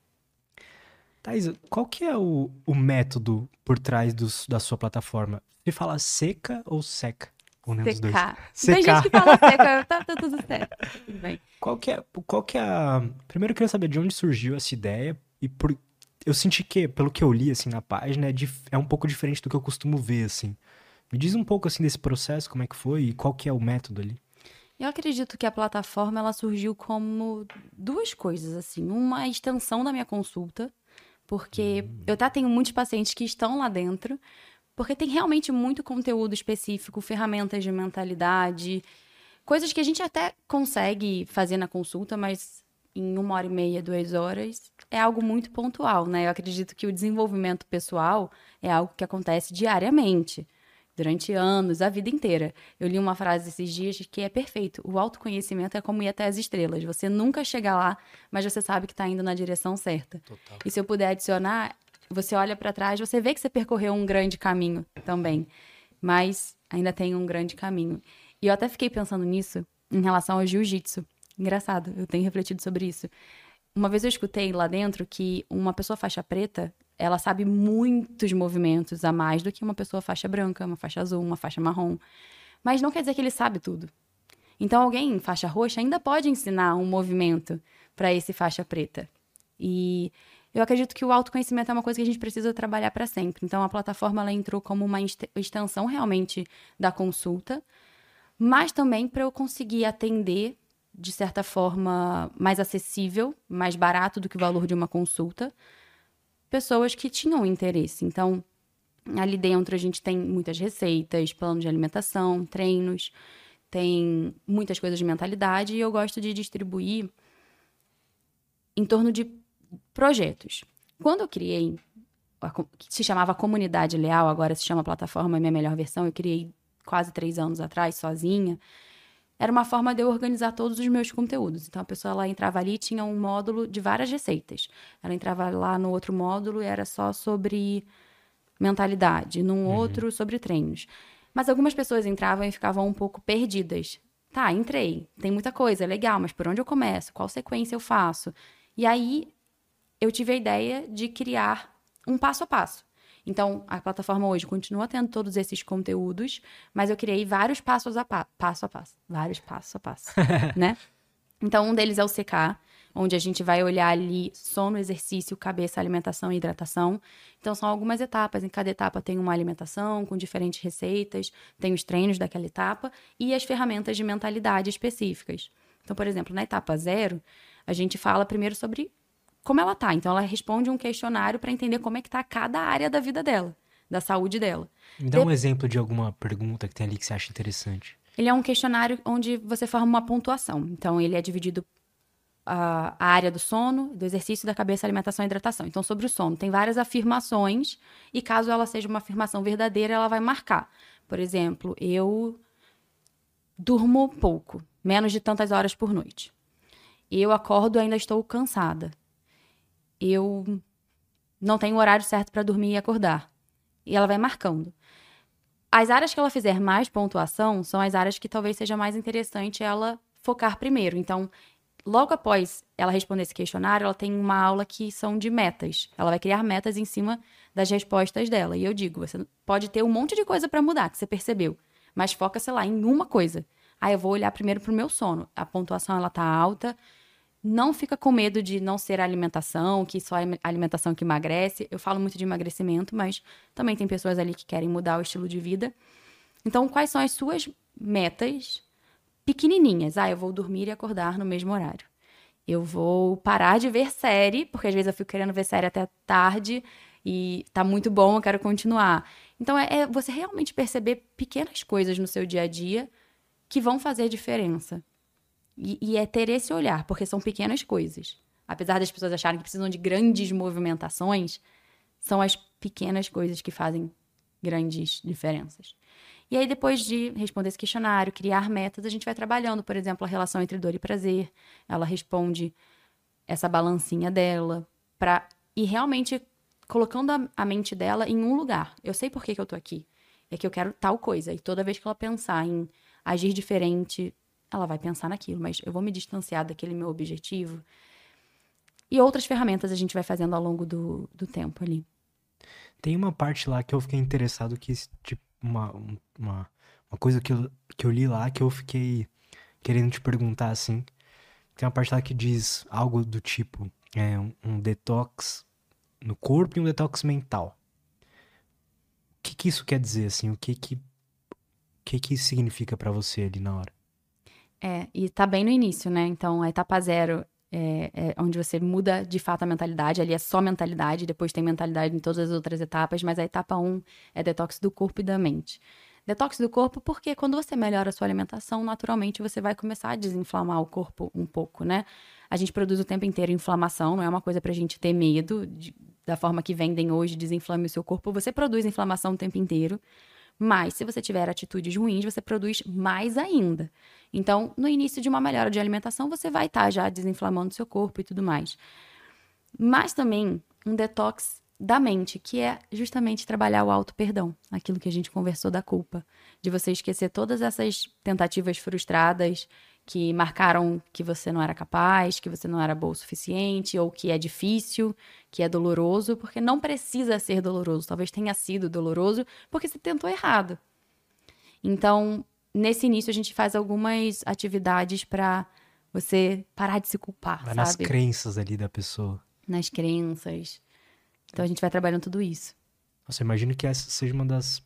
Thaís, qual que é o, o método por trás dos- da sua plataforma? Você fala seca ou seca? Ou nem dos dois? Secar. Tem gente que fala seca, tá, tá tudo certo. Tudo bem. Qual que é, qual que é a... Primeiro eu queria saber de onde surgiu essa ideia e por... Eu senti que, pelo que eu li, assim, na página, é, é um pouco diferente do que eu costumo ver, assim. Me diz um pouco, assim, desse processo, como é que foi e qual que é o método ali. Eu acredito que a plataforma, ela surgiu como duas coisas, assim. Uma extensão da minha consulta, porque hum. eu até tenho muitos pacientes que estão lá dentro, porque tem realmente muito conteúdo específico, ferramentas de mentalidade, coisas que a gente até consegue fazer na consulta, mas em uma hora e meia, duas horas, é algo muito pontual, né? Eu acredito que o desenvolvimento pessoal é algo que acontece diariamente, durante anos, a vida inteira. Eu li uma frase esses dias que é perfeito. O autoconhecimento é como ir até as estrelas. Você nunca chega lá, mas você sabe que está indo na direção certa. Total. E se eu puder adicionar, você olha para trás, você vê que você percorreu um grande caminho também, mas ainda tem um grande caminho. E eu até fiquei pensando nisso em relação ao jiu-jitsu. Engraçado, eu tenho refletido sobre isso. Uma vez eu escutei lá dentro que uma pessoa faixa preta, ela sabe muitos movimentos a mais do que uma pessoa faixa branca, uma faixa azul, uma faixa marrom. Mas não quer dizer que ele sabe tudo. Então alguém em faixa roxa ainda pode ensinar um movimento para esse faixa preta. E eu acredito que o autoconhecimento é uma coisa que a gente precisa trabalhar para sempre. Então, a plataforma ela entrou como uma extensão realmente da consulta, mas também para eu conseguir atender de certa forma mais acessível, mais barato do que o valor de uma consulta, pessoas que tinham interesse. Então, ali dentro a gente tem muitas receitas, plano de alimentação, treinos, tem muitas coisas de mentalidade e eu gosto de distribuir em torno de projetos. Quando eu criei, que se chamava Comunidade Leal, agora se chama Plataforma Minha Melhor Versão, eu criei quase três anos atrás, sozinha. Era uma forma de eu organizar todos os meus conteúdos. Então, a pessoa lá entrava ali e tinha um módulo de várias receitas. Ela entrava lá no outro módulo e era só sobre mentalidade, num uhum. outro sobre treinos. Mas algumas pessoas entravam e ficavam um pouco perdidas. Tá, entrei, tem muita coisa, legal, mas por onde eu começo? Qual sequência eu faço? E aí eu tive a ideia de criar um passo a passo. Então, a plataforma hoje continua tendo todos esses conteúdos, mas eu criei vários passos a pa passo a passo. Vários passos a passo, né? Então, um deles é o CK, onde a gente vai olhar ali sono, exercício, cabeça, alimentação e hidratação. Então, são algumas etapas. Em cada etapa tem uma alimentação com diferentes receitas, tem os treinos daquela etapa e as ferramentas de mentalidade específicas. Então, por exemplo, na etapa zero, a gente fala primeiro sobre como ela tá. Então ela responde um questionário para entender como é que tá cada área da vida dela, da saúde dela. Me dá de... um exemplo de alguma pergunta que tem ali que você acha interessante. Ele é um questionário onde você forma uma pontuação. Então ele é dividido a, a área do sono, do exercício, da cabeça, alimentação e hidratação. Então sobre o sono tem várias afirmações e caso ela seja uma afirmação verdadeira, ela vai marcar. Por exemplo, eu durmo pouco, menos de tantas horas por noite. Eu acordo e ainda estou cansada eu não tenho o horário certo para dormir e acordar. E ela vai marcando. As áreas que ela fizer mais pontuação são as áreas que talvez seja mais interessante ela focar primeiro. Então, logo após ela responder esse questionário, ela tem uma aula que são de metas. Ela vai criar metas em cima das respostas dela. E eu digo, você pode ter um monte de coisa para mudar, que você percebeu, mas foca, sei lá, em uma coisa. Ah, eu vou olhar primeiro pro meu sono. A pontuação ela tá alta, não fica com medo de não ser a alimentação, que só é a alimentação que emagrece. Eu falo muito de emagrecimento, mas também tem pessoas ali que querem mudar o estilo de vida. Então, quais são as suas metas pequenininhas? Ah, eu vou dormir e acordar no mesmo horário. Eu vou parar de ver série, porque às vezes eu fico querendo ver série até tarde e tá muito bom, eu quero continuar. Então, é, é você realmente perceber pequenas coisas no seu dia a dia que vão fazer diferença. E, e é ter esse olhar, porque são pequenas coisas. Apesar das pessoas acharem que precisam de grandes movimentações, são as pequenas coisas que fazem grandes diferenças. E aí, depois de responder esse questionário, criar metas, a gente vai trabalhando, por exemplo, a relação entre dor e prazer. Ela responde essa balancinha dela, para ir realmente colocando a, a, mente dela em um lugar. Eu sei por que, que eu tô aqui. É que eu quero tal coisa. E toda vez que ela pensar em agir diferente, ela vai pensar naquilo, mas eu vou me distanciar daquele meu objetivo. E outras ferramentas a gente vai fazendo ao longo do, do tempo ali. Tem uma parte lá que eu fiquei interessado que, tipo, uma, uma, Uma coisa que eu, que eu li lá que eu fiquei querendo te perguntar assim. Tem uma parte lá que diz algo do tipo: é, um, um detox no corpo e um detox mental. O que, que isso quer dizer, assim? O que que, o que, que significa para você ali na hora? É, e tá bem no início, né? Então, a etapa zero é, é, onde você muda de fato a mentalidade. Ali é só mentalidade, depois tem mentalidade em todas as outras etapas, mas a etapa 1 um é detox do corpo e da mente. Detox do corpo porque quando você melhora a sua alimentação, naturalmente você vai começar a desinflamar o corpo um pouco, né? A gente produz o tempo inteiro inflamação, não é uma coisa pra gente ter medo de, da forma que vendem hoje, desinflame o seu corpo. Você produz inflamação o tempo inteiro. Mas se você tiver atitudes ruins, você produz mais ainda. Então, no início de uma melhora de alimentação, você vai estar tá já desinflamando seu corpo e tudo mais. Mas também um detox da mente, que é justamente trabalhar o auto-perdão, aquilo que a gente conversou da culpa, de você esquecer todas essas tentativas frustradas que marcaram que você não era capaz, que você não era boa o suficiente, ou que é difícil, que é doloroso, porque não precisa ser doloroso. Talvez tenha sido doloroso porque você tentou errado. Então, nesse início, a gente faz algumas atividades para você parar de se culpar. Vai sabe? nas crenças ali da pessoa. Nas crenças. Então a gente vai trabalhando tudo isso. Nossa, imagino que essa seja uma das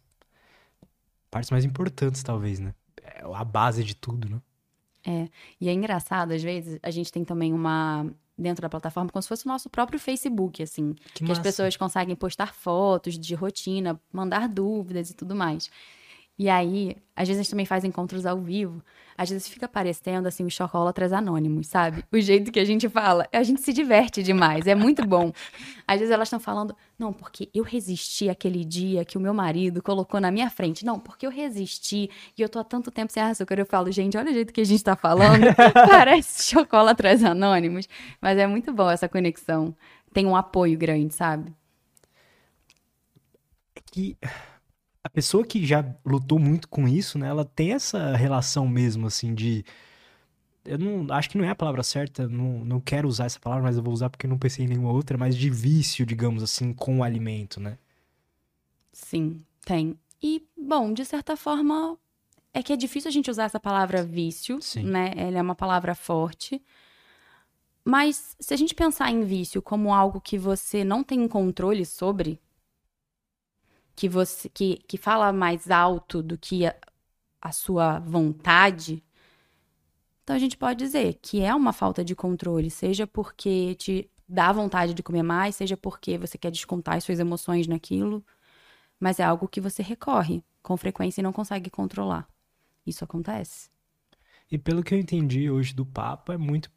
partes mais importantes, talvez, né? É a base de tudo, né? É. E é engraçado, às vezes, a gente tem também uma. Dentro da plataforma, como se fosse o nosso próprio Facebook, assim. Que, que as pessoas conseguem postar fotos de rotina, mandar dúvidas e tudo mais. E aí, às vezes a gente também faz encontros ao vivo. Às vezes fica parecendo, assim, os chocolatras anônimos, sabe? O jeito que a gente fala. A gente se diverte demais, é muito bom. Às vezes elas estão falando, não, porque eu resisti aquele dia que o meu marido colocou na minha frente. Não, porque eu resisti e eu tô há tanto tempo sem açúcar. Eu falo, gente, olha o jeito que a gente tá falando. Parece chocolatras anônimos. Mas é muito bom essa conexão. Tem um apoio grande, sabe? É que a pessoa que já lutou muito com isso, né, ela tem essa relação mesmo, assim, de. Eu não acho que não é a palavra certa, não, não quero usar essa palavra, mas eu vou usar porque não pensei em nenhuma outra, mas de vício, digamos assim, com o alimento, né? Sim, tem. E, bom, de certa forma, é que é difícil a gente usar essa palavra vício, Sim. né? Ela é uma palavra forte. Mas se a gente pensar em vício como algo que você não tem controle sobre, que você que, que fala mais alto do que a, a sua vontade, então a gente pode dizer que é uma falta de controle, seja porque te dá vontade de comer mais, seja porque você quer descontar as suas emoções naquilo, mas é algo que você recorre com frequência e não consegue controlar. Isso acontece. E pelo que eu entendi hoje do papo, é muito.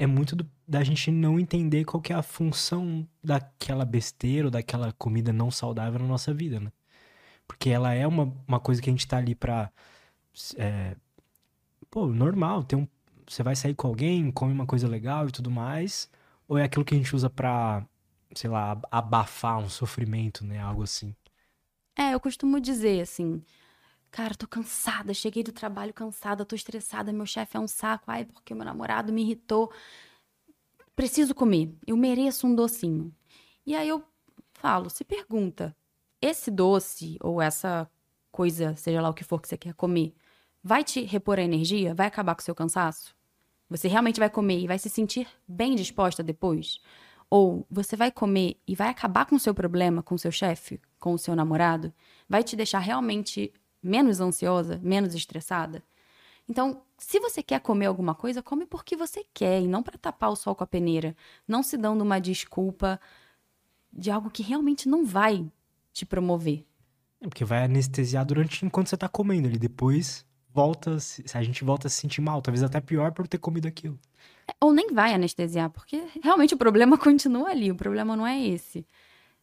É muito do- da gente não entender qual que é a função daquela besteira ou daquela comida não saudável na nossa vida, né? Porque ela é uma, uma coisa que a gente tá ali pra. é, pô, normal, tem um, você vai sair com alguém, come uma coisa legal e tudo mais. Ou é aquilo que a gente usa pra, sei lá, ab- abafar um sofrimento, né? Algo assim. É, eu costumo dizer assim, cara, tô cansada, cheguei do trabalho cansada, tô estressada, meu chefe é um saco, ai, porque meu namorado me irritou. Preciso comer, eu mereço um docinho. E aí eu falo, se pergunta, esse doce ou essa coisa, seja lá o que for que você quer comer, vai te repor a energia? Vai acabar com o seu cansaço? Você realmente vai comer e vai se sentir bem disposta depois? Ou você vai comer e vai acabar com o seu problema com o seu chefe, com o seu namorado? Vai te deixar realmente menos ansiosa, menos estressada? Então, se você quer comer alguma coisa, come porque você quer e não para tapar o sol com a peneira. Não se dando uma desculpa de algo que realmente não vai te promover. É porque vai anestesiar durante enquanto você tá comendo ali. Depois volta, a gente volta a se sentir mal, talvez até pior por ter comido aquilo. Ou nem vai anestesiar, porque realmente o problema continua ali, o problema não é esse.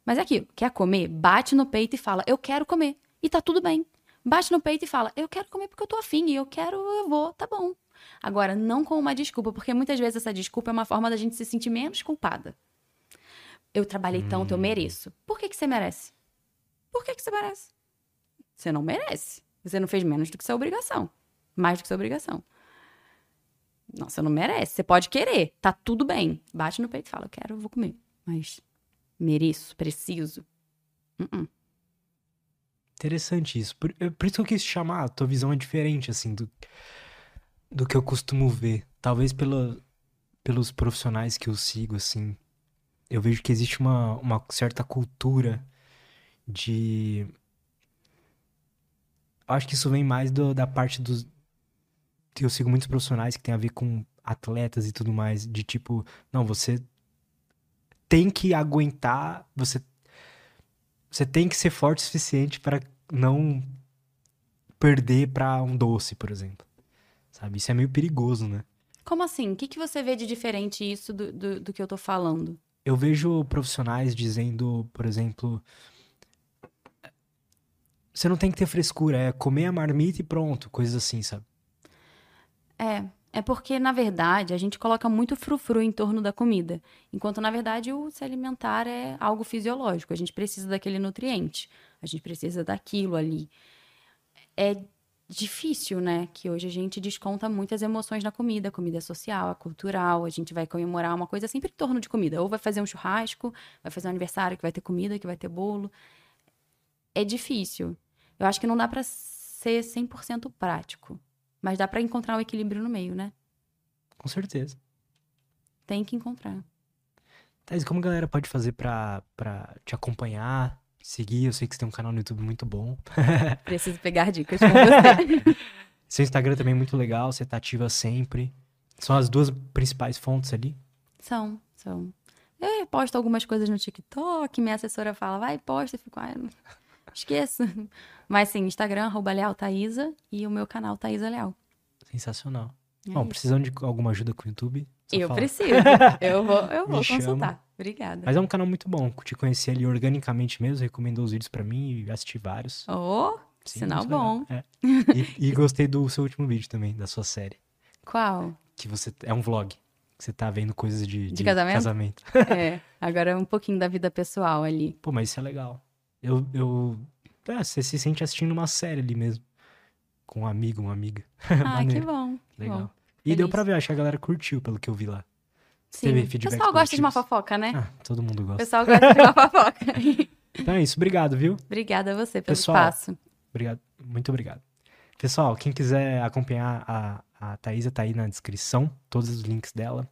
Mas é aqui, quer comer? Bate no peito e fala, eu quero comer. E tá tudo bem. Bate no peito e fala, eu quero comer porque eu tô afim, e eu quero, eu vou, tá bom. Agora, não com uma desculpa, porque muitas vezes essa desculpa é uma forma da gente se sentir menos culpada. Eu trabalhei tanto, eu mereço. Por que, que você merece? Por que, que você merece? Você não merece. Você não fez menos do que sua obrigação. Mais do que sua obrigação. Não, você não merece. Você pode querer. Tá tudo bem. Bate no peito e fala, eu quero, eu vou comer. Mas mereço, preciso. Uh-uh. Interessante isso. Por, por isso que eu quis chamar, a tua visão é diferente, assim, do, do que eu costumo ver. Talvez pela, pelos profissionais que eu sigo, assim, eu vejo que existe uma, uma certa cultura de. Acho que isso vem mais do, da parte dos. Eu sigo muitos profissionais que tem a ver com atletas e tudo mais, de tipo, não, você tem que aguentar, você você tem que ser forte o suficiente para não perder para um doce, por exemplo. Sabe? Isso é meio perigoso, né? Como assim? O que, que você vê de diferente isso do, do, do que eu tô falando? Eu vejo profissionais dizendo, por exemplo, você não tem que ter frescura, é comer a marmita e pronto, coisas assim, sabe? É, é porque, na verdade, a gente coloca muito frufru em torno da comida. Enquanto, na verdade, o se alimentar é algo fisiológico. A gente precisa daquele nutriente. A gente precisa daquilo ali. É difícil, né? Que hoje a gente desconta muitas emoções na comida. A comida é social, é cultural. A gente vai comemorar uma coisa sempre em torno de comida. Ou vai fazer um churrasco, vai fazer um aniversário que vai ter comida, que vai ter bolo. É difícil. Eu acho que não dá para ser 100% prático. Mas dá para encontrar o equilíbrio no meio, né? Com certeza. Tem que encontrar. Thais, como a galera pode fazer pra, pra te acompanhar, seguir? Eu sei que você tem um canal no YouTube muito bom. Preciso pegar dicas com você. Seu Instagram também é muito legal, você tá ativa sempre. São as duas principais fontes ali? São, são. Eu posto algumas coisas no TikTok, minha assessora fala, vai, posta, eu fico, ah, esqueço. Mas sim, Instagram, arroba Leal Thaisa e o meu canal Thaisa Leal. Sensacional. É Bom, isso. precisando de alguma ajuda com o YouTube? Eu falar. preciso. eu vou, eu vou consultar. Chama. Obrigada. Mas é um canal muito bom. Te conheci ali organicamente mesmo, recomendou os vídeos para mim e assisti vários. Oh, Sim, sinal bom. É. E, e, gostei do seu último vídeo também, da sua série. Qual? Que você. É um vlog. Que você tá vendo coisas de, de, de casamento. casamento. é, agora é um pouquinho da vida pessoal ali. Pô, mas isso é legal. Eu, eu é, você se sente assistindo uma série ali mesmo. Com um amigo, uma amiga. Ah, que bom. Legal. Bom. E Feliz. deu pra ver, acho que a galera curtiu pelo que eu vi lá. Sim. Teve feedback o pessoal gosta de uma fofoca, né? Ah, todo mundo gosta. O pessoal gosta de uma fofoca. então é isso, obrigado, viu? Obrigada a você pelo Pessoal, espaço. Obrigado, muito obrigado. Pessoal, quem quiser acompanhar a, a Thaisa, tá aí na descrição, todos os links dela.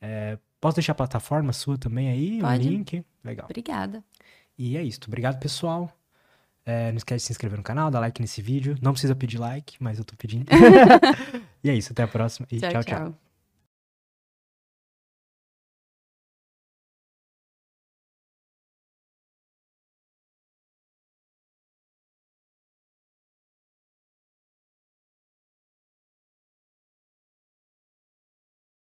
É, posso deixar a plataforma sua também aí, Pode. o link? Legal. Obrigada. E é isso. Obrigado, pessoal. É, não esquece de se inscrever no canal, dar like nesse vídeo. Não precisa pedir like, mas eu tô pedindo. e é isso, até a próxima e tchau. tchau. tchau.